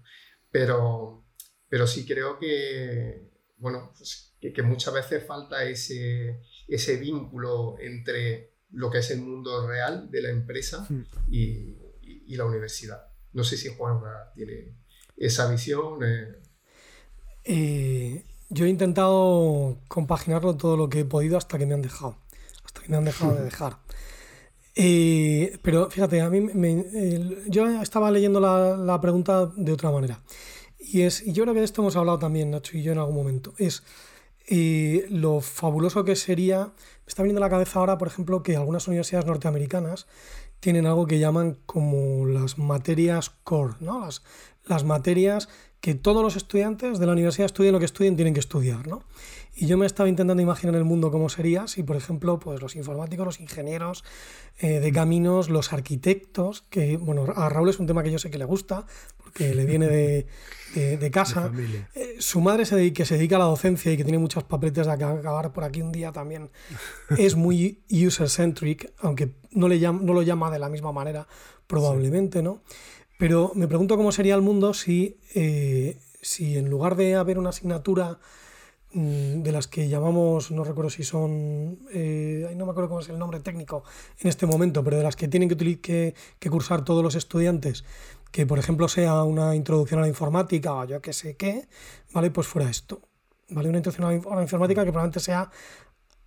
Pero, pero sí creo que, bueno, pues que, muchas veces falta ese, ese vínculo entre lo que es el mundo real de la empresa hmm. y, la universidad. No sé si Juan tiene esa visión. Eh. Eh, yo he intentado compaginarlo todo lo que he podido hasta que me han dejado. Hasta que me han dejado de *laughs* dejar. Eh, pero fíjate, a mí yo estaba leyendo la, la, pregunta de otra manera. Y es, y yo creo que de esto hemos hablado también, Nacho y yo en algún momento. Es y lo fabuloso que sería, me está viniendo a la cabeza ahora, por ejemplo, que algunas universidades norteamericanas tienen algo que llaman como las materias core, ¿no? Las, las materias que todos los estudiantes de la universidad estudien lo que estudien, tienen que estudiar, ¿no? Y yo me estaba intentando imaginar el mundo cómo sería si, por ejemplo, pues los informáticos, los ingenieros eh, de caminos, los arquitectos, que, bueno, a Raúl es un tema que yo sé que le gusta, porque le viene de, *laughs* de, casa. Eh, su madre se dedica, que se dedica a la docencia y que tiene muchos papeletes de acabar por aquí un día también, *laughs* es muy user-centric, aunque no, le llama, no lo llama de la misma manera, probablemente, ¿no? Pero me pregunto cómo sería el mundo si, eh, si en lugar de haber una asignatura de las que llamamos, no recuerdo si son, eh, no me acuerdo cómo es el nombre técnico en este momento, pero de las que tienen que, que, cursar todos los estudiantes, que por ejemplo sea una introducción a la informática o yo qué sé qué, ¿vale? Pues fuera esto, ¿vale? Una introducción a la informática que probablemente sea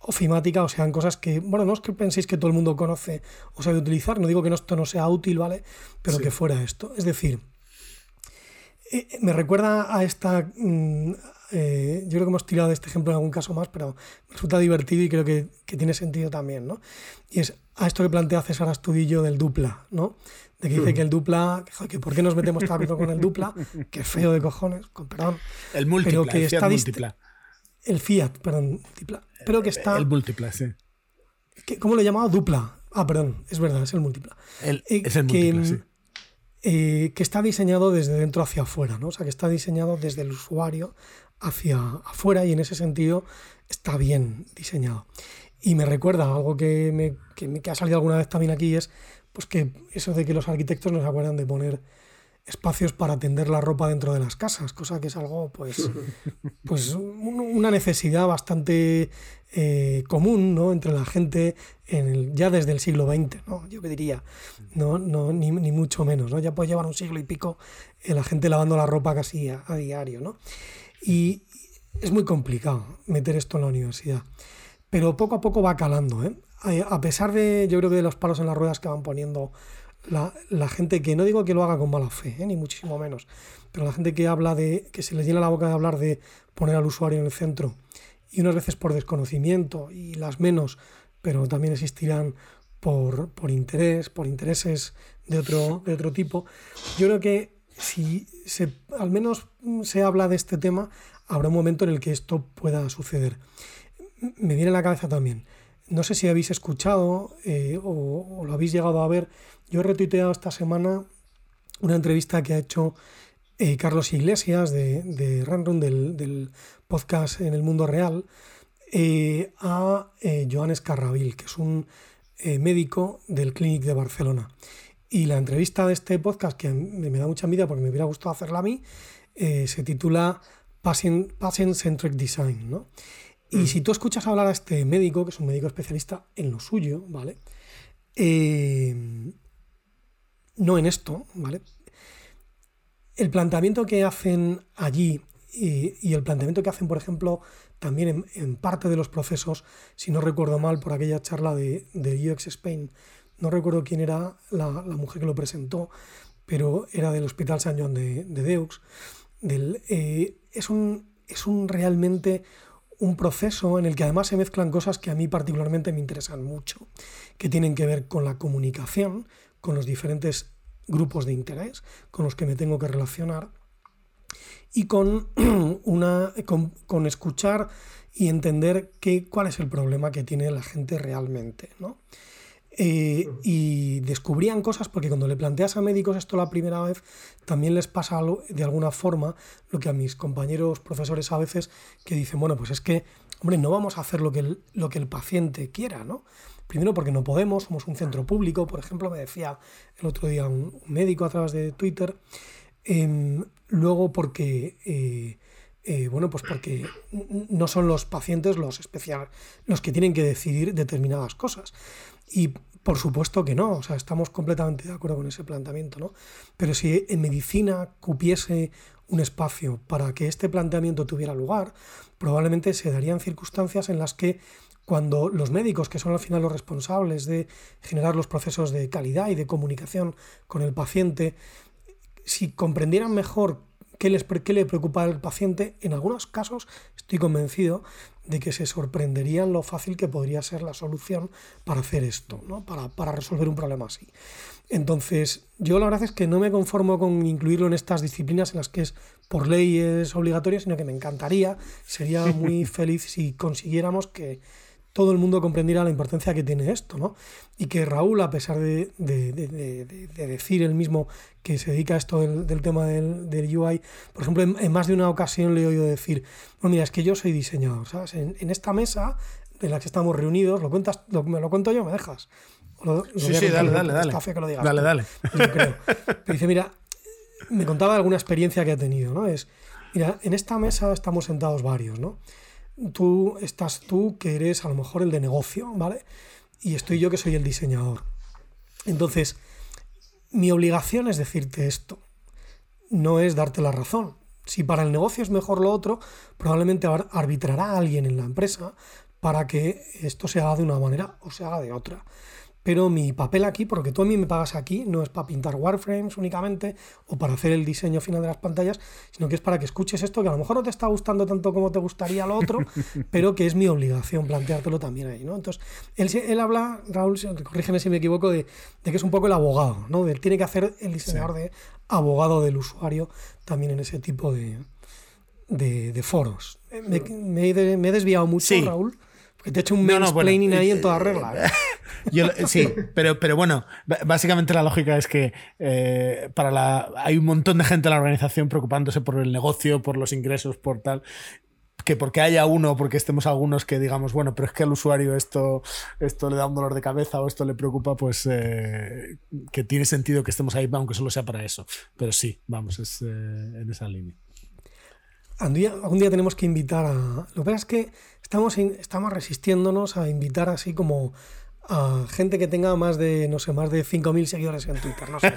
ofimática o sean cosas que, bueno, no es que penséis que todo el mundo conoce o sabe utilizar, no digo que esto no sea útil, ¿vale? Pero que fuera esto. Es decir, eh, me recuerda a esta... Eh, yo creo que hemos tirado de este ejemplo en algún caso más, pero me resulta divertido y creo que, tiene sentido también, ¿no? Y es a esto que plantea César Astudillo del dupla, ¿no? De que dice que el dupla, que, por qué nos metemos tanto con el dupla, que feo de cojones, con perdón. El múltipla, pero que el está múltipla. El Fiat, perdón, múltipla. Pero que está. El múltipla, sí. ¿Cómo lo he llamado? Dupla. Ah, perdón, es verdad, es el múltipla. El, eh, es el múltipla, sí. Eh, que está diseñado desde dentro hacia afuera, ¿no? O sea, que está diseñado desde el usuario hacia afuera y en ese sentido está bien diseñado. Y me recuerda algo que, me, que, que ha salido alguna vez también aquí, es pues que eso de que los arquitectos nos acuerdan de poner espacios para tender la ropa dentro de las casas, cosa que es algo, pues, *laughs* pues una necesidad bastante eh, común ¿no? entre la gente en ya desde el siglo XX, ¿no? yo que diría, no, no, ni, ni, mucho menos, ¿no? ya puede llevar un siglo y pico eh, la gente lavando la ropa casi a, diario. ¿no? Y es muy complicado meter esto en la universidad, pero poco a poco va calando. ¿eh? A pesar de, yo creo que de los palos en las ruedas que van poniendo la, la gente, que no digo que lo haga con mala fe, ¿eh? ni muchísimo menos, pero la gente que habla de, que se les llena la boca de hablar de poner al usuario en el centro y unas veces por desconocimiento y las menos, pero también existirán por, interés, por intereses de otro, de otro tipo. Yo creo que si se, al menos se habla de este tema, habrá un momento en el que esto pueda suceder. Me viene a la cabeza también. No sé si habéis escuchado eh, o, lo habéis llegado a ver. Yo he retuiteado esta semana una entrevista que ha hecho eh, Carlos Iglesias de, de Random, del, podcast en el mundo real, eh, a Joan Carrabil, que es un médico del Clinic de Barcelona. Y la entrevista de este podcast, que me, da mucha envidia porque me hubiera gustado hacerla a mí, se titula Patient, Centric Design. ¿no? Y mm. si tú escuchas hablar a este médico, que es un médico especialista en lo suyo, ¿vale? no en esto, ¿vale? El planteamiento que hacen allí y, el planteamiento que hacen, por ejemplo, también en, parte de los procesos, si no recuerdo mal, por aquella charla de, UX Spain, no recuerdo quién era la, mujer que lo presentó, pero era del Hospital San Juan de, Deux, del, eh, es, un, es un realmente un proceso en el que además se mezclan cosas que a mí particularmente me interesan mucho, que tienen que ver con la comunicación, con los diferentes grupos de interés con los que me tengo que relacionar y con, *clears throat* una, con, escuchar y entender qué, cuál es el problema que tiene la gente realmente. ¿no? Eh, y descubrían cosas porque cuando le planteas a médicos esto la primera vez, también les pasa de alguna forma lo que a mis compañeros profesores a veces que dicen, bueno, pues es que, hombre, no vamos a hacer lo que el, lo que el paciente quiera, ¿no? Primero porque no podemos, somos un centro público, por ejemplo, me decía el otro día un médico a través de Twitter, Em, luego porque, eh, eh, bueno, pues porque no son los pacientes los, especial, los que tienen que decidir determinadas cosas. Y por supuesto que no, o sea, estamos completamente de acuerdo con ese planteamiento, ¿no? Pero si en medicina cupiese un espacio para que este planteamiento tuviera lugar, probablemente se darían circunstancias en las que cuando los médicos, que son al final los responsables de generar los procesos de calidad y de comunicación con el paciente, si comprendieran mejor qué, les, qué le preocupa al paciente, en algunos casos estoy convencido de que se sorprenderían lo fácil que podría ser la solución para hacer esto, ¿no? para, para resolver un problema así. Entonces, yo la verdad es que no me conformo con incluirlo en estas disciplinas en las que es por ley es obligatorio, sino que me encantaría, sería muy *laughs* feliz si consiguiéramos que todo el mundo comprendiera la importancia que tiene esto, ¿no? Y que Raúl, a pesar de, decir él mismo que se dedica a esto del, tema del, UI, por ejemplo, en, más de una ocasión le he oído decir, bueno, mira, es que yo soy diseñador, ¿sabes? En, esta mesa en la que estamos reunidos, lo cuentas, me lo cuento yo, me dejas. sí, sí, dale, dale, dale. dale, dale. dice, mira, me contaba alguna experiencia que ha tenido, ¿no? Es, mira, en esta mesa estamos sentados varios, ¿no? Tú estás tú que eres a lo mejor el de negocio, ¿vale? Y estoy yo que soy el diseñador. Entonces, mi obligación es decirte esto, no es darte la razón. Si para el negocio es mejor lo otro, probablemente arbitrará alguien en la empresa para que esto se haga de una manera o se haga de otra. Pero mi papel aquí, porque tú a mí me pagas aquí, no es para pintar wireframes únicamente o para hacer el diseño final de las pantallas, sino que es para que escuches esto que a lo mejor no te está gustando tanto como te gustaría lo otro, *laughs* pero que es mi obligación planteártelo también ahí. ¿no? Entonces, él, él habla, Raúl, corrígeme si me equivoco, de, que es un poco el abogado, ¿no? De, tiene que hacer el diseñador de abogado del usuario también en ese tipo de, de, foros. Me, he, desviado mucho, Raúl. Que te he hecho un mansplaining ahí en toda regla. *laughs* ¿eh? sí, pero, pero bueno, básicamente la lógica es que eh, para la, hay un montón de gente en la organización preocupándose por el negocio, por los ingresos, por tal que porque haya uno, porque estemos algunos que digamos, bueno, pero es que al usuario esto, esto le da un dolor de cabeza o esto le preocupa, pues eh, que tiene sentido que estemos ahí, aunque solo sea para eso. Pero sí, vamos, es en esa línea. Algún día, tenemos que invitar a. Lo que pasa es que estamos, estamos resistiéndonos a invitar así como a gente que tenga más de, no sé, más de 5.000 seguidores en Twitter. No sé.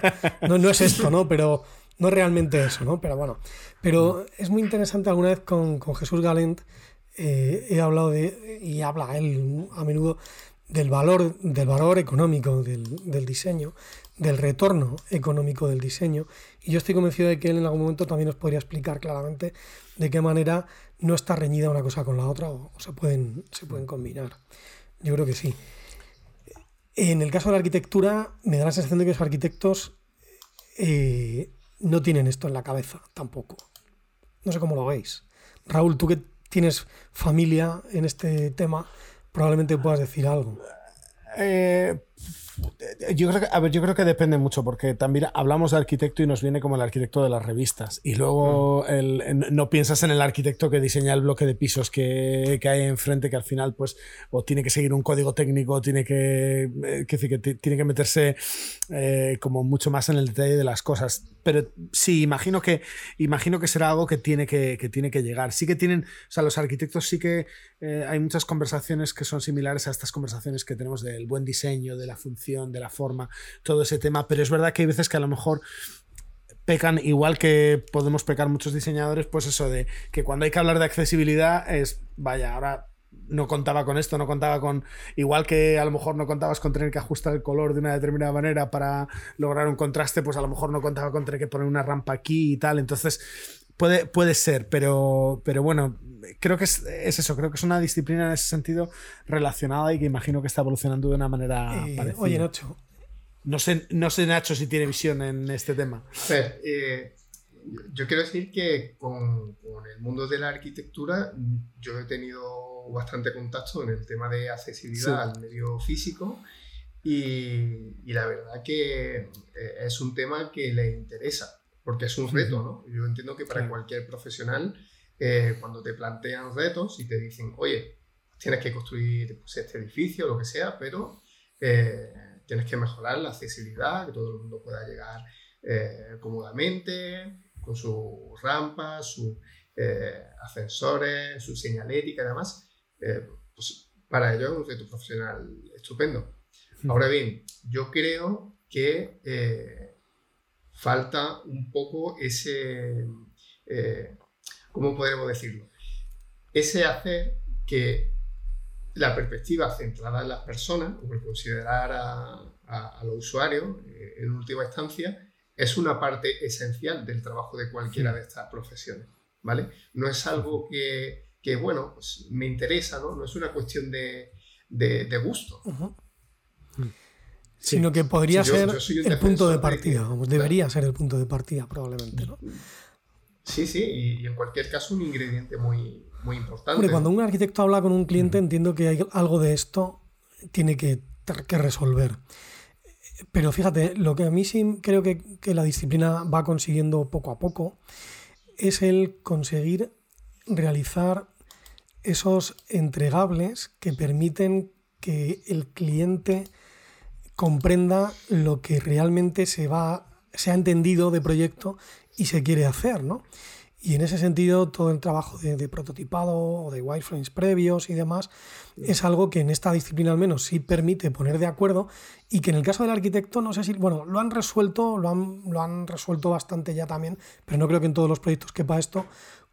No, no es esto, ¿no? Pero no es realmente eso, ¿no? Pero bueno. Pero es muy interesante alguna vez con, con Jesús Galent. Eh, he hablado de, y habla él a menudo del valor, del valor económico del, del, diseño, del retorno económico del diseño. Y yo estoy convencido de que él en algún momento también nos podría explicar claramente de qué manera no está reñida una cosa con la otra o, se, pueden, se pueden combinar. Yo creo que sí. En el caso de la arquitectura, me da la sensación de que los arquitectos eh, no tienen esto en la cabeza tampoco. No sé cómo lo veis. Raúl, tú que tienes familia en este tema, probablemente puedas decir algo. Eh, yo creo que, a ver, yo creo que depende mucho, porque también hablamos de arquitecto y nos viene como el arquitecto de las revistas. Y luego mm. el, no piensas en el arquitecto que diseña el bloque de pisos que, que, hay enfrente, que al final, pues, o tiene que seguir un código técnico, tiene que, eh, que, que tiene que meterse eh, como mucho más en el detalle de las cosas. Pero sí, imagino que, imagino que será algo que tiene que, que tiene que llegar. Sí que tienen, o sea, los arquitectos sí que eh, hay muchas conversaciones que son similares a estas conversaciones que tenemos del buen diseño, de la función de la forma, todo ese tema, pero es verdad que hay veces que a lo mejor pecan igual que podemos pecar muchos diseñadores, pues eso de que cuando hay que hablar de accesibilidad es, vaya, ahora no contaba con esto, no contaba con, igual que a lo mejor no contabas con tener que ajustar el color de una determinada manera para lograr un contraste, pues a lo mejor no contaba con tener que poner una rampa aquí y tal, entonces puede, puede ser, pero, pero bueno, creo que es, eso, creo que es una disciplina en ese sentido relacionada y que imagino que está evolucionando de una manera eh, parecida. Oye, Nacho. No sé, no sé, Nacho, si tiene visión en este tema. A ver, eh, yo quiero decir que con, el mundo de la arquitectura yo he tenido bastante contacto en el tema de accesibilidad al medio físico y, y, la verdad que eh, es un tema que le interesa porque es un reto, ¿no? Yo entiendo que para cualquier profesional eh, cuando te plantean retos y te dicen, oye, tienes que construir pues, este edificio, lo que sea, pero eh, tienes que mejorar la accesibilidad, que todo el mundo pueda llegar eh, cómodamente, con sus rampas, sus ascensores, su señalética y demás. pues para ello es un reto profesional estupendo. Ahora bien, yo creo que falta un poco ese ¿cómo podemos decirlo? Ese hacer que la perspectiva centrada en las personas, o el considerar a, los usuarios eh, en última instancia, es una parte esencial del trabajo de cualquiera de estas profesiones, ¿vale? No es algo que, bueno, pues me interesa, ¿no? No es una cuestión de, gusto. Sino que podría ser el punto de partida, debería ser el punto de partida probablemente, ¿no? Sí, sí, y, en cualquier caso un ingrediente muy, muy importante. cuando un arquitecto habla con un cliente entiendo que hay algo de esto tiene que, que resolver. Pero fíjate, lo que a mí sí creo que, que, la disciplina va consiguiendo poco a poco es el conseguir realizar esos entregables que permiten que el cliente comprenda lo que realmente se va se ha entendido de proyecto y se quiere hacer, ¿no? Y en ese sentido, todo el trabajo de, prototipado o de wireframes previos y demás es algo que en esta disciplina al menos sí permite poner de acuerdo y que en el caso del arquitecto, no sé si, bueno, lo han resuelto, lo han, lo han resuelto bastante ya también, pero no creo que en todos los proyectos quepa esto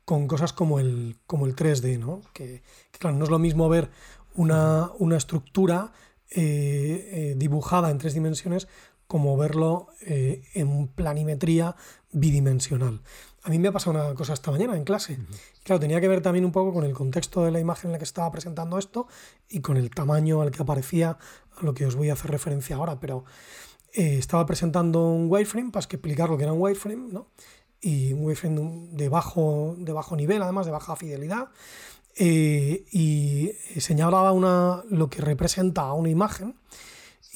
con cosas como el, como el 3D, ¿no? Que, claro, no es lo mismo ver una, una estructura eh, eh, dibujada en tres dimensiones como verlo eh, en planimetría bidimensional. A mí me ha pasado una cosa esta mañana en clase. Claro, tenía que ver también un poco con el contexto de la imagen en la que estaba presentando esto y con el tamaño al que aparecía, a lo que os voy a hacer referencia ahora, pero estaba presentando un wireframe para explicar lo que era un wireframe, ¿no? Y un wireframe de bajo, de bajo nivel, además de baja fidelidad. Eh, y señalaba una, lo que representa una imagen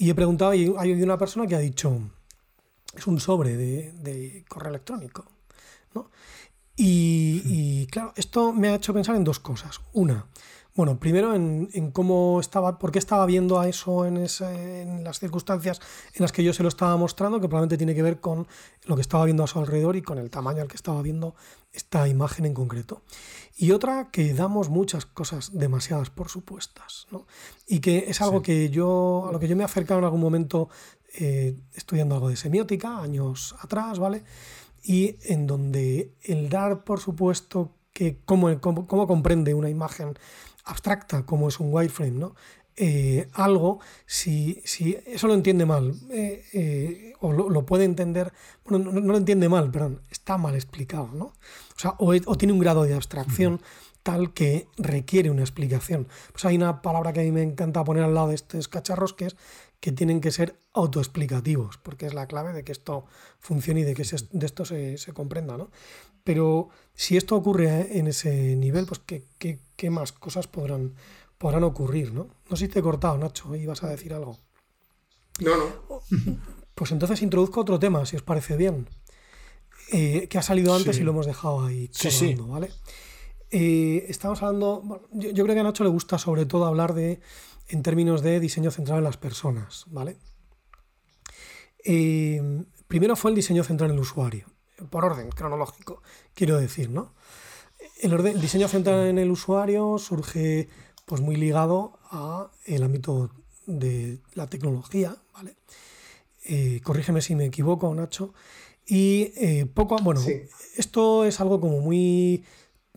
y he preguntado, y hay una persona que ha dicho, es un sobre de, correo electrónico. Y, claro, esto me ha hecho pensar en dos cosas. Una, Bueno, primero en, cómo estaba, por qué estaba viendo a eso en, en, las circunstancias en las que yo se lo estaba mostrando, que probablemente tiene que ver con lo que estaba viendo a su alrededor y con el tamaño al que estaba viendo esta imagen en concreto. Y otra que damos muchas cosas demasiadas por supuestas, ¿no? Y que es algo que yo, a lo que yo me he acercado en algún momento eh, estudiando algo de semiótica, años atrás, ¿vale? Y en donde el dar por supuesto que cómo, cómo, comprende una imagen abstracta como es un wireframe, ¿no? Eh, algo, si, si, eso lo entiende mal, eh, o lo, puede entender, bueno, no, lo entiende mal, perdón, está mal explicado, ¿no? O sea, o, o tiene un grado de abstracción tal que requiere una explicación. Pues hay una palabra que a mí me encanta poner al lado de estos cacharros que es que tienen que ser autoexplicativos, porque es la clave de que esto funcione y de que de esto se, comprenda. ¿no? Pero si esto ocurre en ese nivel, pues ¿qué, qué, más cosas podrán, podrán ocurrir? ¿no? no sé si te he cortado, Nacho, ibas a decir algo. No, no. Pues entonces introduzco otro tema, si os parece bien, eh, que ha salido antes y lo hemos dejado ahí sí, ¿vale? Eh, estamos hablando, yo, yo, creo que a Nacho le gusta sobre todo hablar de en términos de diseño centrado en las personas, ¿vale? Eh, primero fue el diseño centrado en el usuario, por orden cronológico, quiero decir, ¿no? El, diseño centrado en el usuario surge pues muy ligado a el ámbito de la tecnología, ¿vale? Eh, corrígeme si me equivoco, Nacho. Y eh, poco, bueno, esto es algo como muy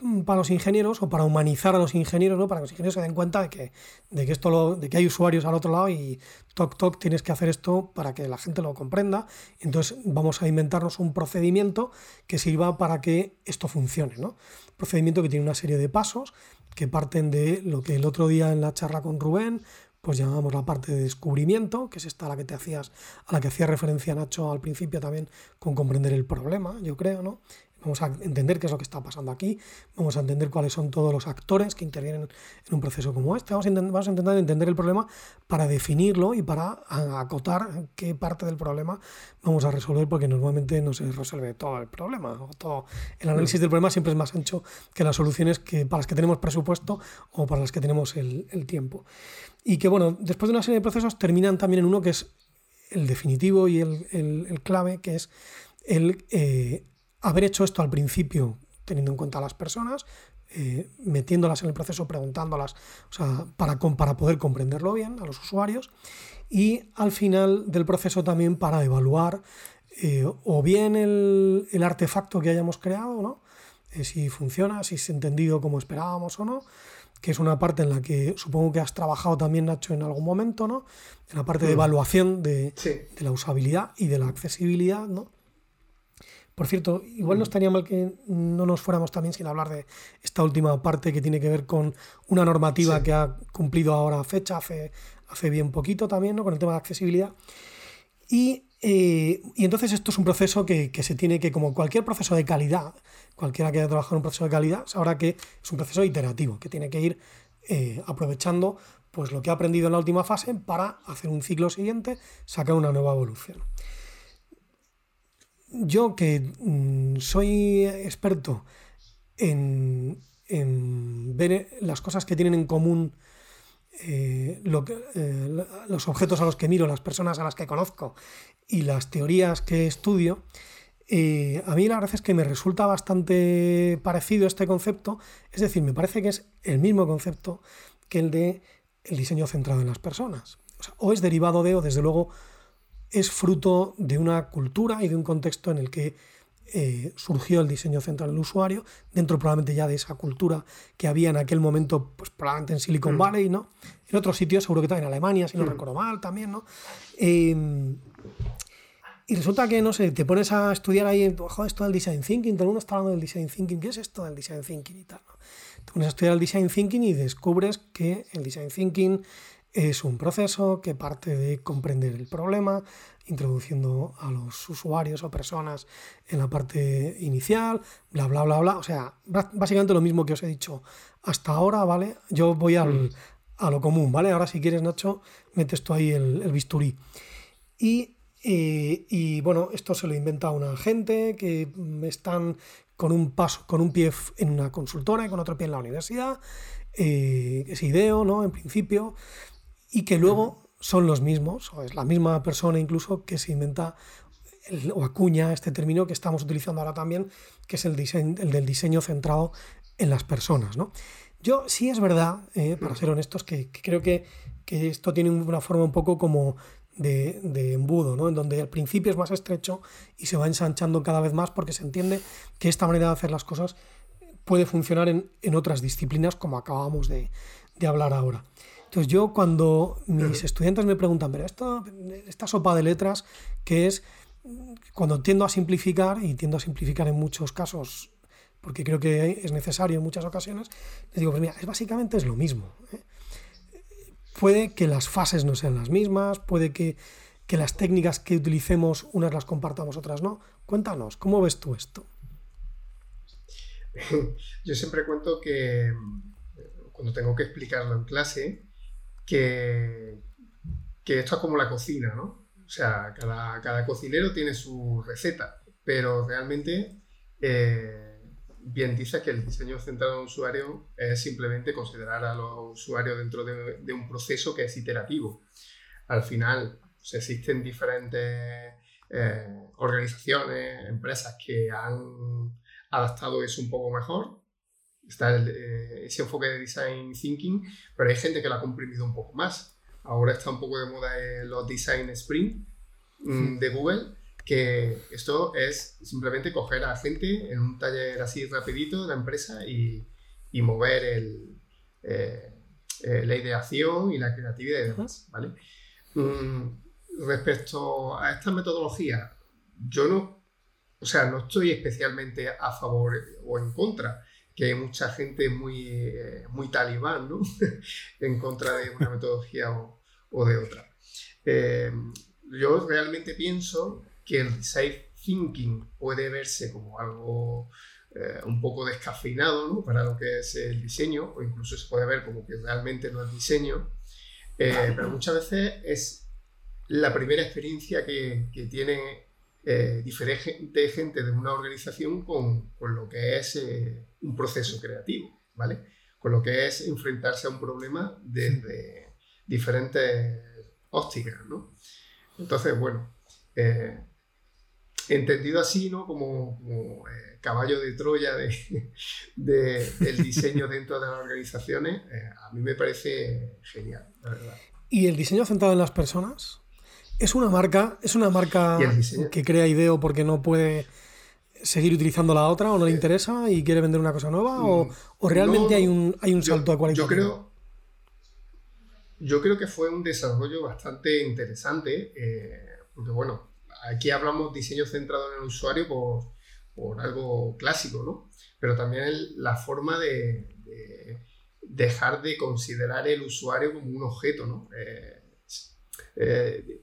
Mm, para los ingenieros o para humanizar a los ingenieros, ¿no? para que los ingenieros se den cuenta de que, de que, esto lo, de que hay usuarios al otro lado y toc toc tienes que hacer esto para que la gente lo comprenda. Entonces vamos a inventarnos un procedimiento que sirva para que esto funcione. ¿no? Procedimiento que tiene una serie de pasos que parten de lo que el otro día en la charla con Rubén pues llamábamos la parte de descubrimiento, que es esta a la que te hacías, a la que hacía referencia Nacho al principio también con comprender el problema, yo creo, ¿no? Vamos a entender qué es lo que está pasando aquí, vamos a entender cuáles son todos los actores que intervienen en un proceso como este, vamos a, intentar entender el problema para definirlo y para acotar qué parte del problema vamos a resolver, porque normalmente no se resuelve todo el problema. todo, el análisis del problema siempre es más ancho que las soluciones que, para las que tenemos presupuesto o para las que tenemos el, tiempo. Y que bueno, después de una serie de procesos terminan también en uno que es el definitivo y el, clave, que es el eh, haber hecho esto al principio teniendo en cuenta a las personas, eh, metiéndolas en el proceso, preguntándolas, o sea, para, para poder comprenderlo bien a los usuarios, y al final del proceso también para evaluar eh, o bien el, artefacto que hayamos creado, ¿no? Eh, si funciona, si es entendido como esperábamos o no, que es una parte en la que supongo que has trabajado también, Nacho, en algún momento, ¿no? En la parte de mm. evaluación de, de la usabilidad y de la accesibilidad, ¿no? Por cierto, igual no estaría mal que no nos fuéramos también sin hablar de esta última parte que tiene que ver con una normativa que ha cumplido ahora fecha, hace, hace bien poquito también, ¿no? con el tema de accesibilidad. Y, eh, entonces esto es un proceso que, se tiene que, como cualquier proceso de calidad, cualquiera que haya trabajado en un proceso de calidad, sabrá que es un proceso iterativo, que tiene que ir eh, aprovechando pues, lo que ha aprendido en la última fase para hacer un ciclo siguiente, sacar una nueva evolución yo que mm, soy experto en, ver las cosas que tienen en común eh, eh, los objetos a los que miro, las personas a las que conozco y las teorías que estudio, eh, a mí la verdad es que me resulta bastante parecido este concepto, es decir, me parece que es el mismo concepto que el de el diseño centrado en las personas. o es derivado de, o desde luego es fruto de una cultura y de un contexto en el que eh, surgió el diseño central del usuario, dentro probablemente ya de esa cultura que había en aquel momento, pues probablemente en Silicon mm. Valley, ¿no? En otros sitios, seguro que también en Alemania, si no mm. recuerdo mal, también, ¿no? Em, y resulta que, no sé, te pones a estudiar ahí, joder, esto del design thinking, todo el mundo está hablando del design thinking, ¿qué es esto del design thinking y tal? Te pones a estudiar el design thinking y descubres que el design thinking es un proceso que parte de comprender el problema, introduciendo a los usuarios o personas en la parte inicial, bla, bla, bla, bla. O sea, básicamente lo mismo que os he dicho hasta ahora, ¿vale? Yo voy al, a lo común, ¿vale? Ahora si quieres, Nacho, metes tú ahí el, bisturí. Y, eh, y, bueno, esto se lo inventa una gente que están con un paso, con un pie en una consultora y con otro pie en la universidad eh, es ideo, ¿no? En principio, y que luego son los mismos, o es la misma persona incluso que se inventa o acuña este término que estamos utilizando ahora también, que es el, diseño, el del diseño centrado en las personas. ¿no? Yo sí es verdad, eh, para ser honestos, que, creo que, que, esto tiene una forma un poco como de, de, embudo, ¿no? en donde al principio es más estrecho y se va ensanchando cada vez más porque se entiende que esta manera de hacer las cosas puede funcionar en, en otras disciplinas como acabamos de, de hablar ahora. Entonces yo cuando mis estudiantes me preguntan, pero esto, esta sopa de letras, que es cuando tiendo a simplificar, y tiendo a simplificar en muchos casos, porque creo que es necesario en muchas ocasiones, les digo, pues mira, es básicamente es lo mismo. ¿eh? Puede que las fases no sean las mismas, puede que, que las técnicas que utilicemos unas las compartamos, otras no. Cuéntanos, ¿cómo ves tú esto? *laughs* Yo siempre cuento que cuando tengo que explicarlo en clase, que, esto es como la cocina, ¿no? O sea, cada, cocinero tiene su receta, pero realmente eh, bien dice que el diseño centrado en usuario es simplemente considerar a los usuarios dentro de, un proceso que es iterativo. Al final, pues, existen diferentes eh, organizaciones, empresas que han adaptado eso un poco mejor. Está eh, ese enfoque de design thinking, pero hay gente que lo ha comprimido un poco más. Ahora está un poco de moda los Design Sprint mm, de Google, que esto es simplemente coger a gente en un taller así rapidito de la empresa y, mover el, eh, eh, la ideación y la creatividad y demás, ¿vale? Mm, respecto a esta metodología, yo no, o sea, no estoy especialmente a favor o en contra que hay mucha gente muy, eh, muy talibán, ¿no? *laughs* en contra de una metodología o, de otra. Eh, yo realmente pienso que el design thinking puede verse como algo eh, un poco descafeinado ¿no? para lo que es el diseño, o incluso se puede ver como que realmente no es diseño, pero muchas veces es la primera experiencia que, que tiene eh, diferente gente de una organización con, con lo que es eh, un proceso creativo, ¿vale? Con lo que es enfrentarse a un problema desde diferentes ópticas, ¿no? Entonces, bueno, eh, entendido así, ¿no? Como, como caballo de Troya de, *laughs* de, del diseño dentro de las organizaciones, a mí me parece genial, la verdad. ¿Y el diseño centrado en las personas? Es una marca, es una marca que crea ideo porque no puede seguir utilizando la otra o no le interesa y quiere vender una cosa nueva o, mm, realmente hay un, hay un salto a cualidad. Yo creo, yo creo que fue un desarrollo bastante interesante eh, porque bueno, aquí hablamos diseño centrado en el usuario por, por algo clásico, ¿no? Pero también la forma de, dejar de considerar el usuario como un objeto, ¿no? Eh, eh,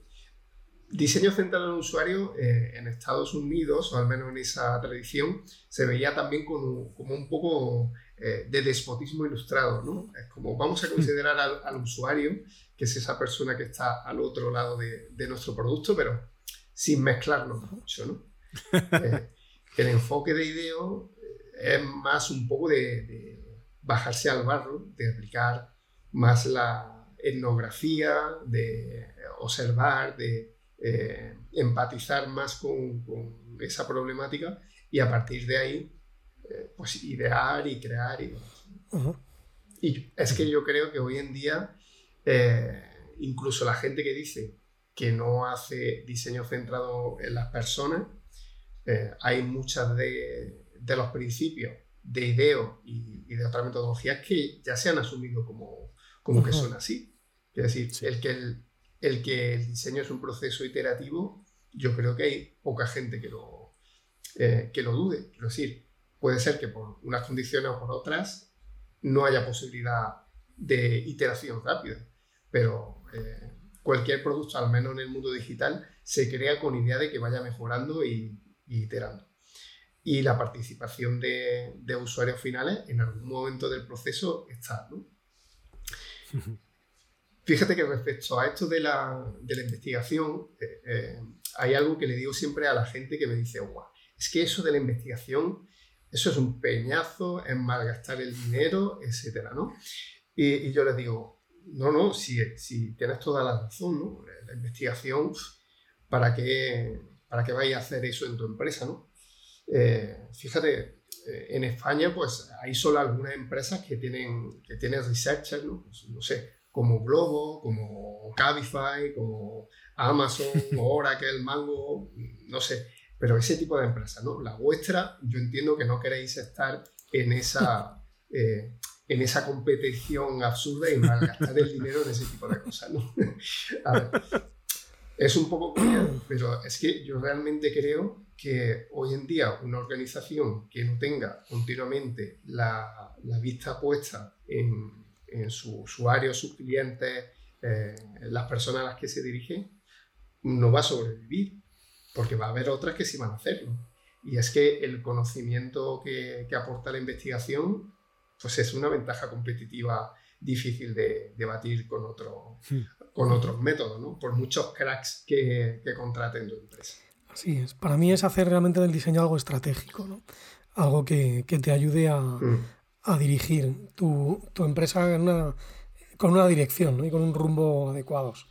Diseño centrado en el usuario eh, en Estados Unidos, o al menos en esa tradición, se veía también como, como un poco eh, de despotismo ilustrado, ¿no? Es como vamos a considerar al, usuario, que es esa persona que está al otro lado de, de nuestro producto, pero sin mezclarnos mucho, ¿no? *laughs* Eh, el enfoque de IDEO es más un poco de, de bajarse al barro, de aplicar más la etnografía, de observar, de eh, empatizar más con, esa problemática y a partir de ahí, eh, pues idear y crear. Y, y, es que yo creo que hoy en día, eh, incluso la gente que dice que no hace diseño centrado en las personas, hay muchas de, de, los principios de IDEO y, de otras metodologías que ya se han asumido como, como que son así. Es decir, el que el, el que el diseño es un proceso iterativo, yo creo que hay poca gente que lo, eh, que lo dude. Quiero decir, puede ser que por unas condiciones o por otras no haya posibilidad de iteración rápida, pero eh, cualquier producto, al menos en el mundo digital, se crea con idea de que vaya mejorando y, iterando. Y la participación de, de, usuarios finales en algún momento del proceso está. ¿no? *laughs* Fíjate que respecto a esto de la, de la investigación, eh, eh, hay algo que le digo siempre a la gente que me dice, guau, es que eso de la investigación eso es un peñazo, es malgastar el dinero, etcétera, ¿no? Y, yo les digo, no, no, si, si tienes toda la razón, ¿no? La investigación, ¿para qué, ¿para qué vais a hacer eso en tu empresa, no? Eh, fíjate, eh, en España, pues hay solo algunas empresas que tienen, que tienen researchers, ¿no? Pues, no sé, como Globo, como Cabify, como Amazon, *laughs* Oracle, Mango, no sé, pero ese tipo de empresas, ¿no? La vuestra, yo entiendo que no queréis estar en esa, *laughs* eh, en esa competición absurda y malgastar el dinero en ese tipo de cosas, ¿no? *laughs* A ver, es un poco pero es que yo realmente creo que hoy en día una organización que no tenga continuamente la, la vista puesta en, en su usuario, sus clientes, eh, las personas a las que se dirige, no va a sobrevivir, porque va a haber otras que sí van a hacerlo. Y es que el conocimiento que, que aporta la investigación, pues es una ventaja competitiva difícil de debatir con, otro, con otros métodos, ¿no? por muchos cracks que, que contraten tu empresa. Así es. Para mí es hacer realmente del diseño algo estratégico, ¿no? algo que, que te ayude a, hmm. A dirigir tu, tu empresa con una dirección y con un rumbo adecuados.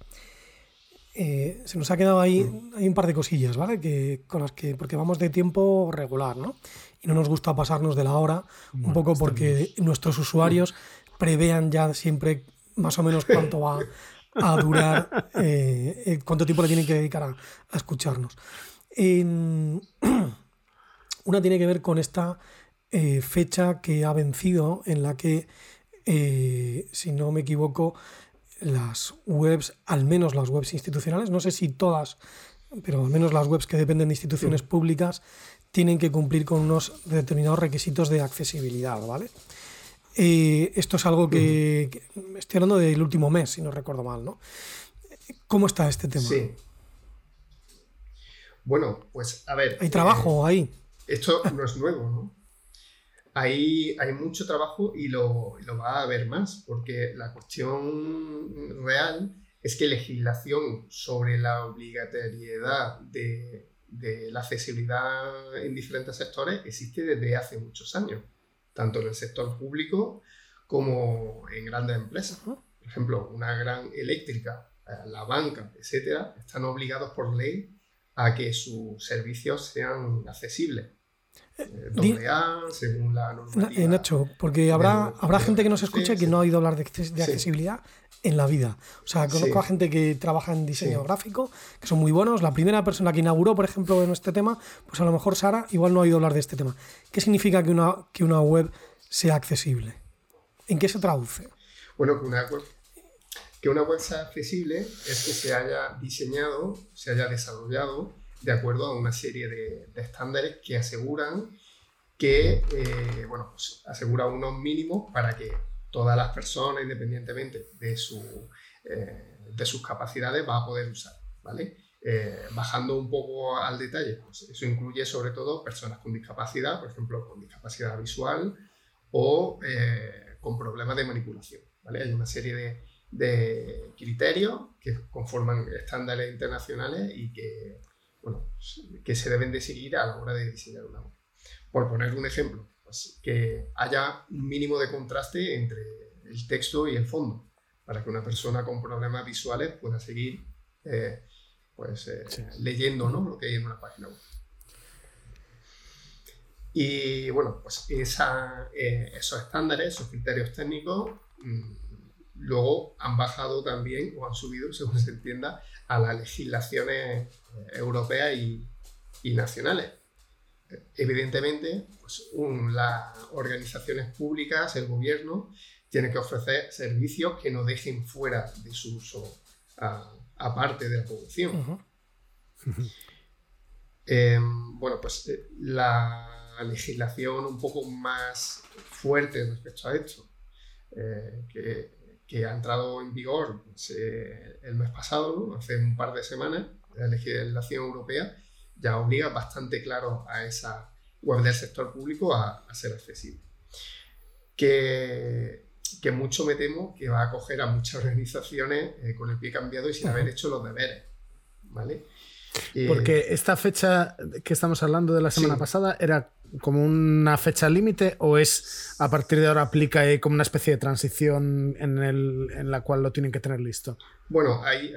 Eh, se nos ha quedado ahí mm. hay un par de cosillas, ¿vale? Que, con las que, porque vamos de tiempo regular, ¿no? Y no nos gusta pasarnos de la hora, un poco porque nuestros usuarios prevean ya siempre más o menos cuánto va a durar, *laughs* eh, eh, cuánto tiempo le tienen que dedicar a, escucharnos. *clears throat* una tiene que ver con esta fecha que ha vencido, en la que, si no me equivoco, las webs, al menos las webs institucionales, no sé si todas, pero al menos las webs que dependen de instituciones públicas, tienen que cumplir con unos determinados requisitos de accesibilidad, ¿vale? Eh, esto es algo que, estoy hablando del último mes, si no recuerdo mal, ¿no? ¿Cómo está este tema? Sí. Bueno, pues a ver. Hay trabajo eh, ahí. Esto no es nuevo, ¿no? Hay mucho trabajo y lo, va a haber más, porque la cuestión real es que legislación sobre la obligatoriedad de, de la accesibilidad en diferentes sectores existe desde hace muchos años, tanto en el sector público como en grandes empresas. Por ejemplo, una gran eléctrica, la banca, etcétera, están obligados por ley a que sus servicios sean accesibles doble A, según la normativa. Nacho, porque habrá, habrá gente que nos escuche que no ha oído hablar de, accesibilidad en la vida. O sea, conozco a gente que trabaja en diseño gráfico, que son muy buenos. La primera persona que inauguró, por ejemplo, en este tema, pues a lo mejor Sara igual no ha oído hablar de este tema. ¿Qué significa que una, que una web sea accesible? ¿En qué se traduce? Bueno, que una web que una web sea accesible es que se haya diseñado, se haya desarrollado de acuerdo a una serie de, estándares que aseguran que, eh, bueno, pues asegura unos mínimos para que todas las personas, independientemente de, su, eh, de sus capacidades, va a poder usar, ¿vale? Eh, bajando un poco al detalle, pues eso incluye sobre todo personas con discapacidad, por ejemplo, con discapacidad visual o con problemas de manipulación, ¿vale? Hay una serie de, de criterios que conforman estándares internacionales y que bueno, que se deben de seguir a la hora de diseñar una web. Por poner un ejemplo, pues, que haya un mínimo de contraste entre el texto y el fondo, para que una persona con problemas visuales pueda seguir eh, pues, eh, leyendo ¿no? lo que hay en una página web. Y bueno, pues esa, eh, esos estándares, esos criterios técnicos, mm, luego han bajado también o han subido, *laughs* según se entienda, a las legislaciones europeas y, nacionales. Evidentemente, pues, las organizaciones públicas, el gobierno, tiene que ofrecer servicios que no dejen fuera de su uso aparte de la población. *laughs* Em, bueno, pues eh, la legislación un poco más fuerte respecto a esto, eh, que que ha entrado en vigor pues, eh, el mes pasado, hace un par de semanas, la legislación europea ya obliga bastante claro a esa web del sector público a, ser accesible. Que, que, mucho me temo que va a acoger a muchas organizaciones eh, con el pie cambiado y sin haber hecho los deberes. ¿vale? Porque esta fecha que estamos hablando de la semana pasada era como una fecha límite o es a partir de ahora aplica como una especie de transición en, el, en la cual lo tienen que tener listo? Bueno, hay,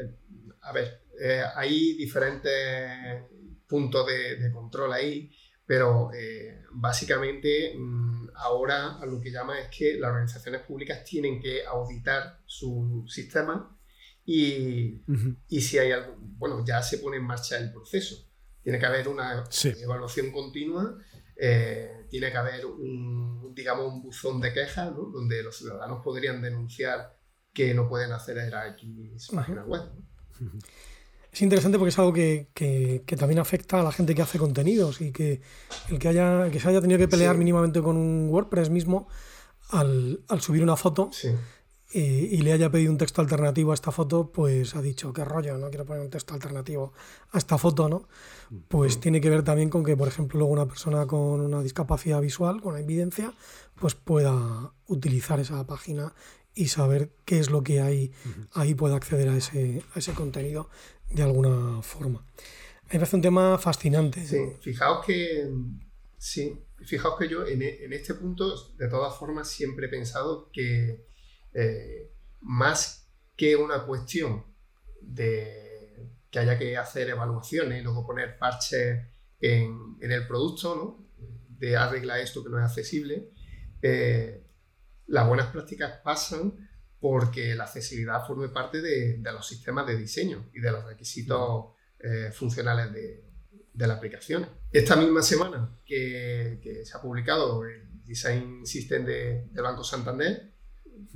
a ver, eh, hay diferentes puntos de, control ahí, pero eh, básicamente mm, ahora lo que llama es que las organizaciones públicas tienen que auditar su sistema y, y si hay algo, bueno, ya se pone en marcha el proceso. Tiene que haber una evaluación continua eh, tiene que haber un, digamos, un buzón de quejas donde los ciudadanos podrían denunciar que no pueden acceder a X páginas web. Es interesante porque es algo que, que, también afecta a la gente que hace contenidos y que el que, haya, que se haya tenido que pelear mínimamente con un WordPress mismo al, al subir una foto y, le haya pedido un texto alternativo a esta foto, pues ha dicho, qué rollo, no quiero poner un texto alternativo a esta foto, ¿no? Pues tiene que ver también con que, por ejemplo, luego una persona con una discapacidad visual, con evidencia, pues pueda utilizar esa página y saber qué es lo que hay ahí, pueda acceder a ese, a ese contenido de alguna forma. Me parece un tema fascinante. Sí, fijaos que, sí, fijaos que yo en, en este punto, de todas formas, siempre he pensado que eh, más que una cuestión de que haya que hacer evaluaciones y luego poner parches en, el producto, ¿no? de arreglar esto que no es accesible, eh, las buenas prácticas pasan porque la accesibilidad forme parte de, los sistemas de diseño y de los requisitos eh, funcionales de, la aplicación. Esta misma semana que, se ha publicado el Design System de, del Banco Santander,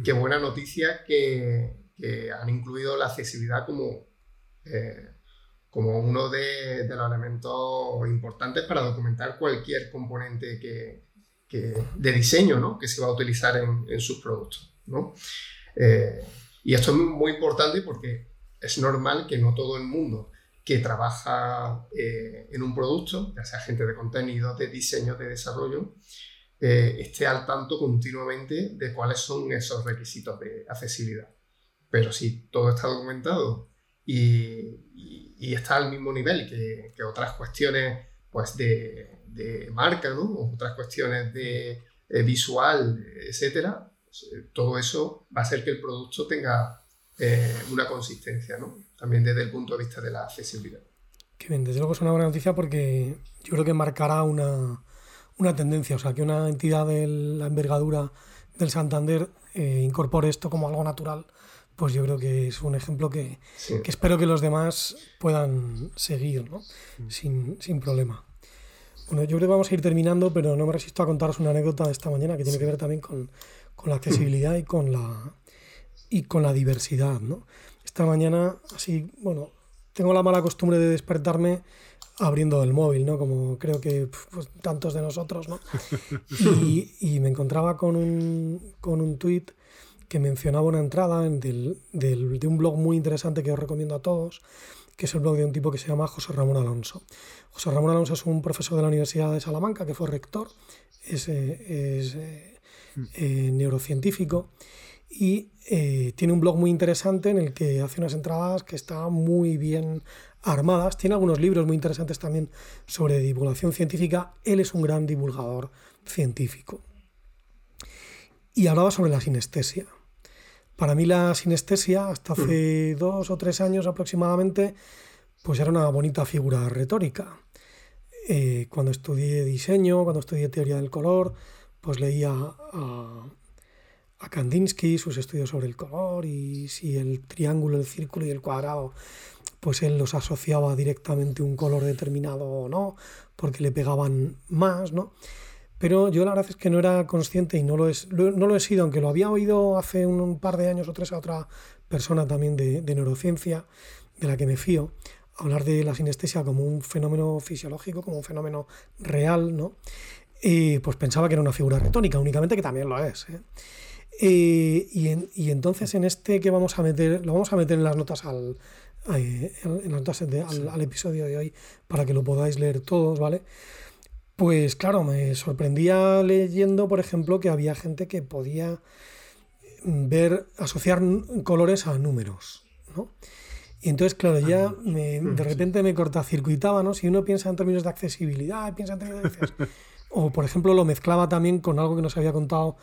qué buena noticia que, han incluido la accesibilidad como, eh, como uno de, los elementos importantes para documentar cualquier componente que, de diseño que se va a utilizar en, sus productos. Eh, y esto es muy importante porque es normal que no todo el mundo que trabaja eh, en un producto, ya sea gente de contenido, de diseño, de desarrollo, eh, esté al tanto continuamente de cuáles son esos requisitos de accesibilidad. Pero si todo está documentado y, está al mismo nivel que, otras cuestiones pues de, marca, ¿no? otras cuestiones de eh, visual, etcétera, pues, eh, todo eso va a hacer que el producto tenga una consistencia, ¿no? también desde el punto de vista de la accesibilidad. Que bien, desde luego es una buena noticia porque yo creo que marcará una, una tendencia, o sea, que una entidad de la envergadura del Santander eh, incorpore esto como algo natural, pues yo creo que es un ejemplo que, espero que los demás puedan seguir, ¿no? sin, sin, problema. Bueno, yo creo que vamos a ir terminando, pero no me resisto a contaros una anécdota de esta mañana que tiene que ver también con, con, la accesibilidad y con la, y con la diversidad, ¿no? Esta mañana, así, bueno, tengo la mala costumbre de despertarme abriendo el móvil, ¿no? Como creo que pues, tantos de nosotros, ¿no? *laughs* Y, me encontraba con un, con un tuit que mencionaba una entrada del, del, de un blog muy interesante que os recomiendo a todos, que es el blog de un tipo que se llama José Ramón Alonso. José Ramón Alonso es un profesor de la Universidad de Salamanca, que fue rector, es, eh, es eh, eh, neurocientífico y tiene un blog muy interesante en el que hace unas entradas que está muy bien armadas. Tiene algunos libros muy interesantes también sobre divulgación científica. Él es un gran divulgador científico. Y hablaba sobre la sinestesia. Para mí la sinestesia, hasta hace mm. dos o tres años aproximadamente, pues era una bonita figura retórica. Eh, cuando estudié diseño, cuando estudié teoría del color, pues leía a, a Kandinsky, sus estudios sobre el color y si el triángulo, el círculo y el cuadrado pues él los asociaba directamente un color determinado o no, porque le pegaban más, ¿no? Pero yo la verdad es que no era consciente y no lo, es, no lo he sido, aunque lo había oído hace un, par de años o tres a otra persona también de, neurociencia, de la que me fío, hablar de la sinestesia como un fenómeno fisiológico, como un fenómeno real, ¿no? Y pues pensaba que era una figura retórica, únicamente que también lo es. ¿eh? Eh, y, y, entonces en este que vamos a meter, lo vamos a meter en las notas al, en las notas al, episodio de hoy para que lo podáis leer todos, ¿vale? Pues claro, me sorprendía leyendo, por ejemplo, que había gente que podía ver, asociar colores a números, ¿no? Y entonces, claro, ya me- de repente me cortacircuitaba, ¿no? Si uno piensa en términos de accesibilidad, piensa en términos de... *laughs* o, por ejemplo, lo mezclaba también con algo que nos había contado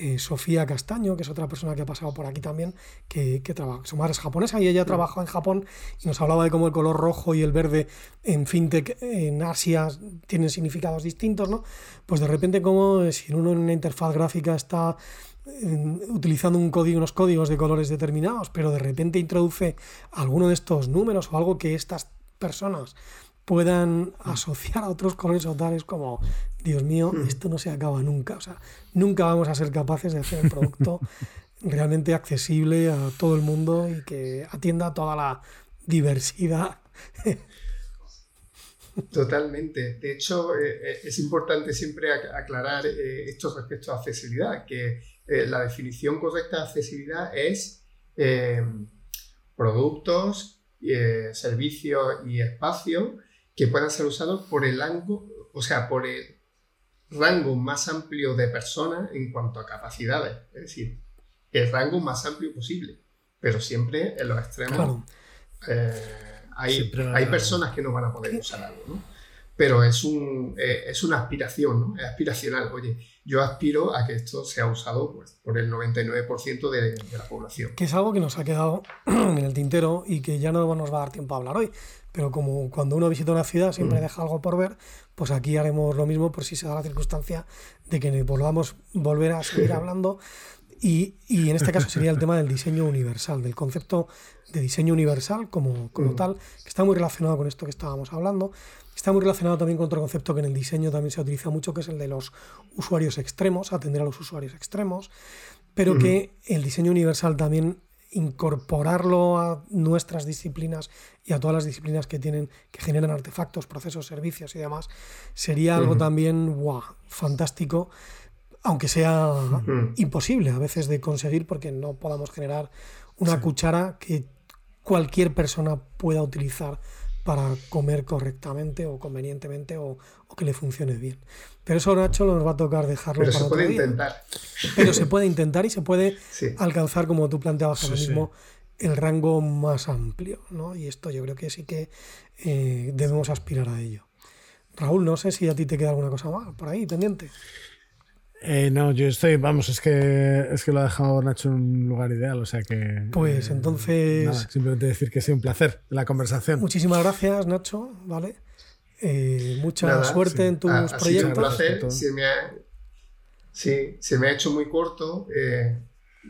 eh, Sofía Castaño, que es otra persona que ha pasado por aquí también, que, que trabaja, su madre es japonesa y ella trabajó en Japón y nos hablaba de cómo el color rojo y el verde en fintech en Asia tienen significados distintos, ¿no? Pues de repente como eh, si uno en una interfaz gráfica está utilizando un código, unos códigos de colores determinados, pero de repente introduce alguno de estos números o algo que estas personas puedan asociar a otros colores o tales como, Dios mío, esto no se acaba nunca. O sea, nunca vamos a ser capaces de hacer el producto *laughs* realmente accesible a todo el mundo y que atienda toda la diversidad. *laughs* Totalmente. De hecho, eh, eh, es importante siempre ac- aclarar eh, esto respecto a accesibilidad, que eh, la definición correcta de accesibilidad es productos, servicios y espacios que puedan ser usados por el rango, o sea, por el rango más amplio de personas en cuanto a capacidades. Es decir, el rango más amplio posible, pero siempre en los extremos. Claro. eh, hay, hay personas que no van a poder usar algo, ¿no? Pero es, un, eh, es una aspiración, ¿no? Es aspiracional. Oye, yo aspiro a que esto sea usado pues, por el 99% de, de la población. que es algo que nos ha quedado *clears throat* en el tintero y que ya no nos va a dar tiempo a hablar hoy. Pero como cuando uno visita una ciudad siempre deja algo por ver, pues aquí haremos lo mismo por si se da la circunstancia de que volvamos volver a seguir *laughs* hablando. Y, y en este caso sería el tema del diseño universal, del concepto de diseño universal como, como tal, que está muy relacionado con esto que estábamos hablando. Está muy relacionado también con otro concepto que en el diseño también se utiliza mucho, que es el de los usuarios extremos, atender a los usuarios extremos, pero que el diseño universal también incorporarlo a nuestras disciplinas y a todas las disciplinas que tienen que generan artefactos, procesos, servicios y demás, sería algo también fantástico, aunque sea imposible a veces de conseguir porque no podamos generar una cuchara que cualquier persona pueda utilizar para comer correctamente o convenientemente o, o que le funcione bien. Pero eso, Nacho, nos va a tocar dejarlo Pero para se otro puede día. intentar. Pero se puede intentar y se puede Sí. alcanzar, como tú planteabas ahora sí. mismo, el rango más amplio. ¿no? Y esto yo creo que sí que eh, debemos aspirar a ello. Raúl, no sé si a ti te queda alguna cosa más por ahí pendiente. Eh, no, yo estoy, vamos, es que es que lo ha dejado Nacho en un lugar ideal, o sea que. Pues eh, entonces- nada, simplemente decir que ha sido un placer la conversación. Muchísimas gracias, Nacho. ¿vale? Eh, mucha Nada, suerte sí. en tus Ha, ha sido un proyectos. placer. Se me ha, sí, se me ha hecho muy corto. eh,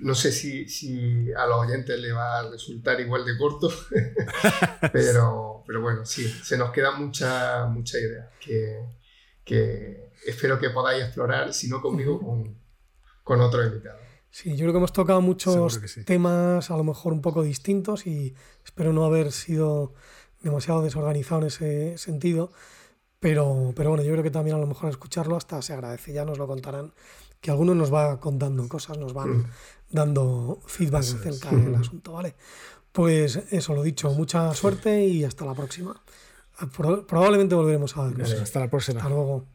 no sé si, si a los oyentes le va a resultar igual de corto, *laughs* pero, pero bueno, sí, se nos queda mucha, mucha idea que, que espero que podáis explorar, si no conmigo, con, con otro invitado. Sí, yo creo que hemos tocado muchos sí. temas a lo mejor un poco distintos y espero no haber sido demasiado desorganizado en ese sentido. Pero, pero bueno, yo creo que también a lo mejor escucharlo hasta se agradece. Ya nos lo contarán, que algunos nos va contando cosas, nos van dando feedback Eso es. acerca del asunto, ¿vale? Pues eso, lo dicho, mucha suerte y hasta la próxima. Pro- Probablemente volveremos a hasta la próxima. Hasta luego.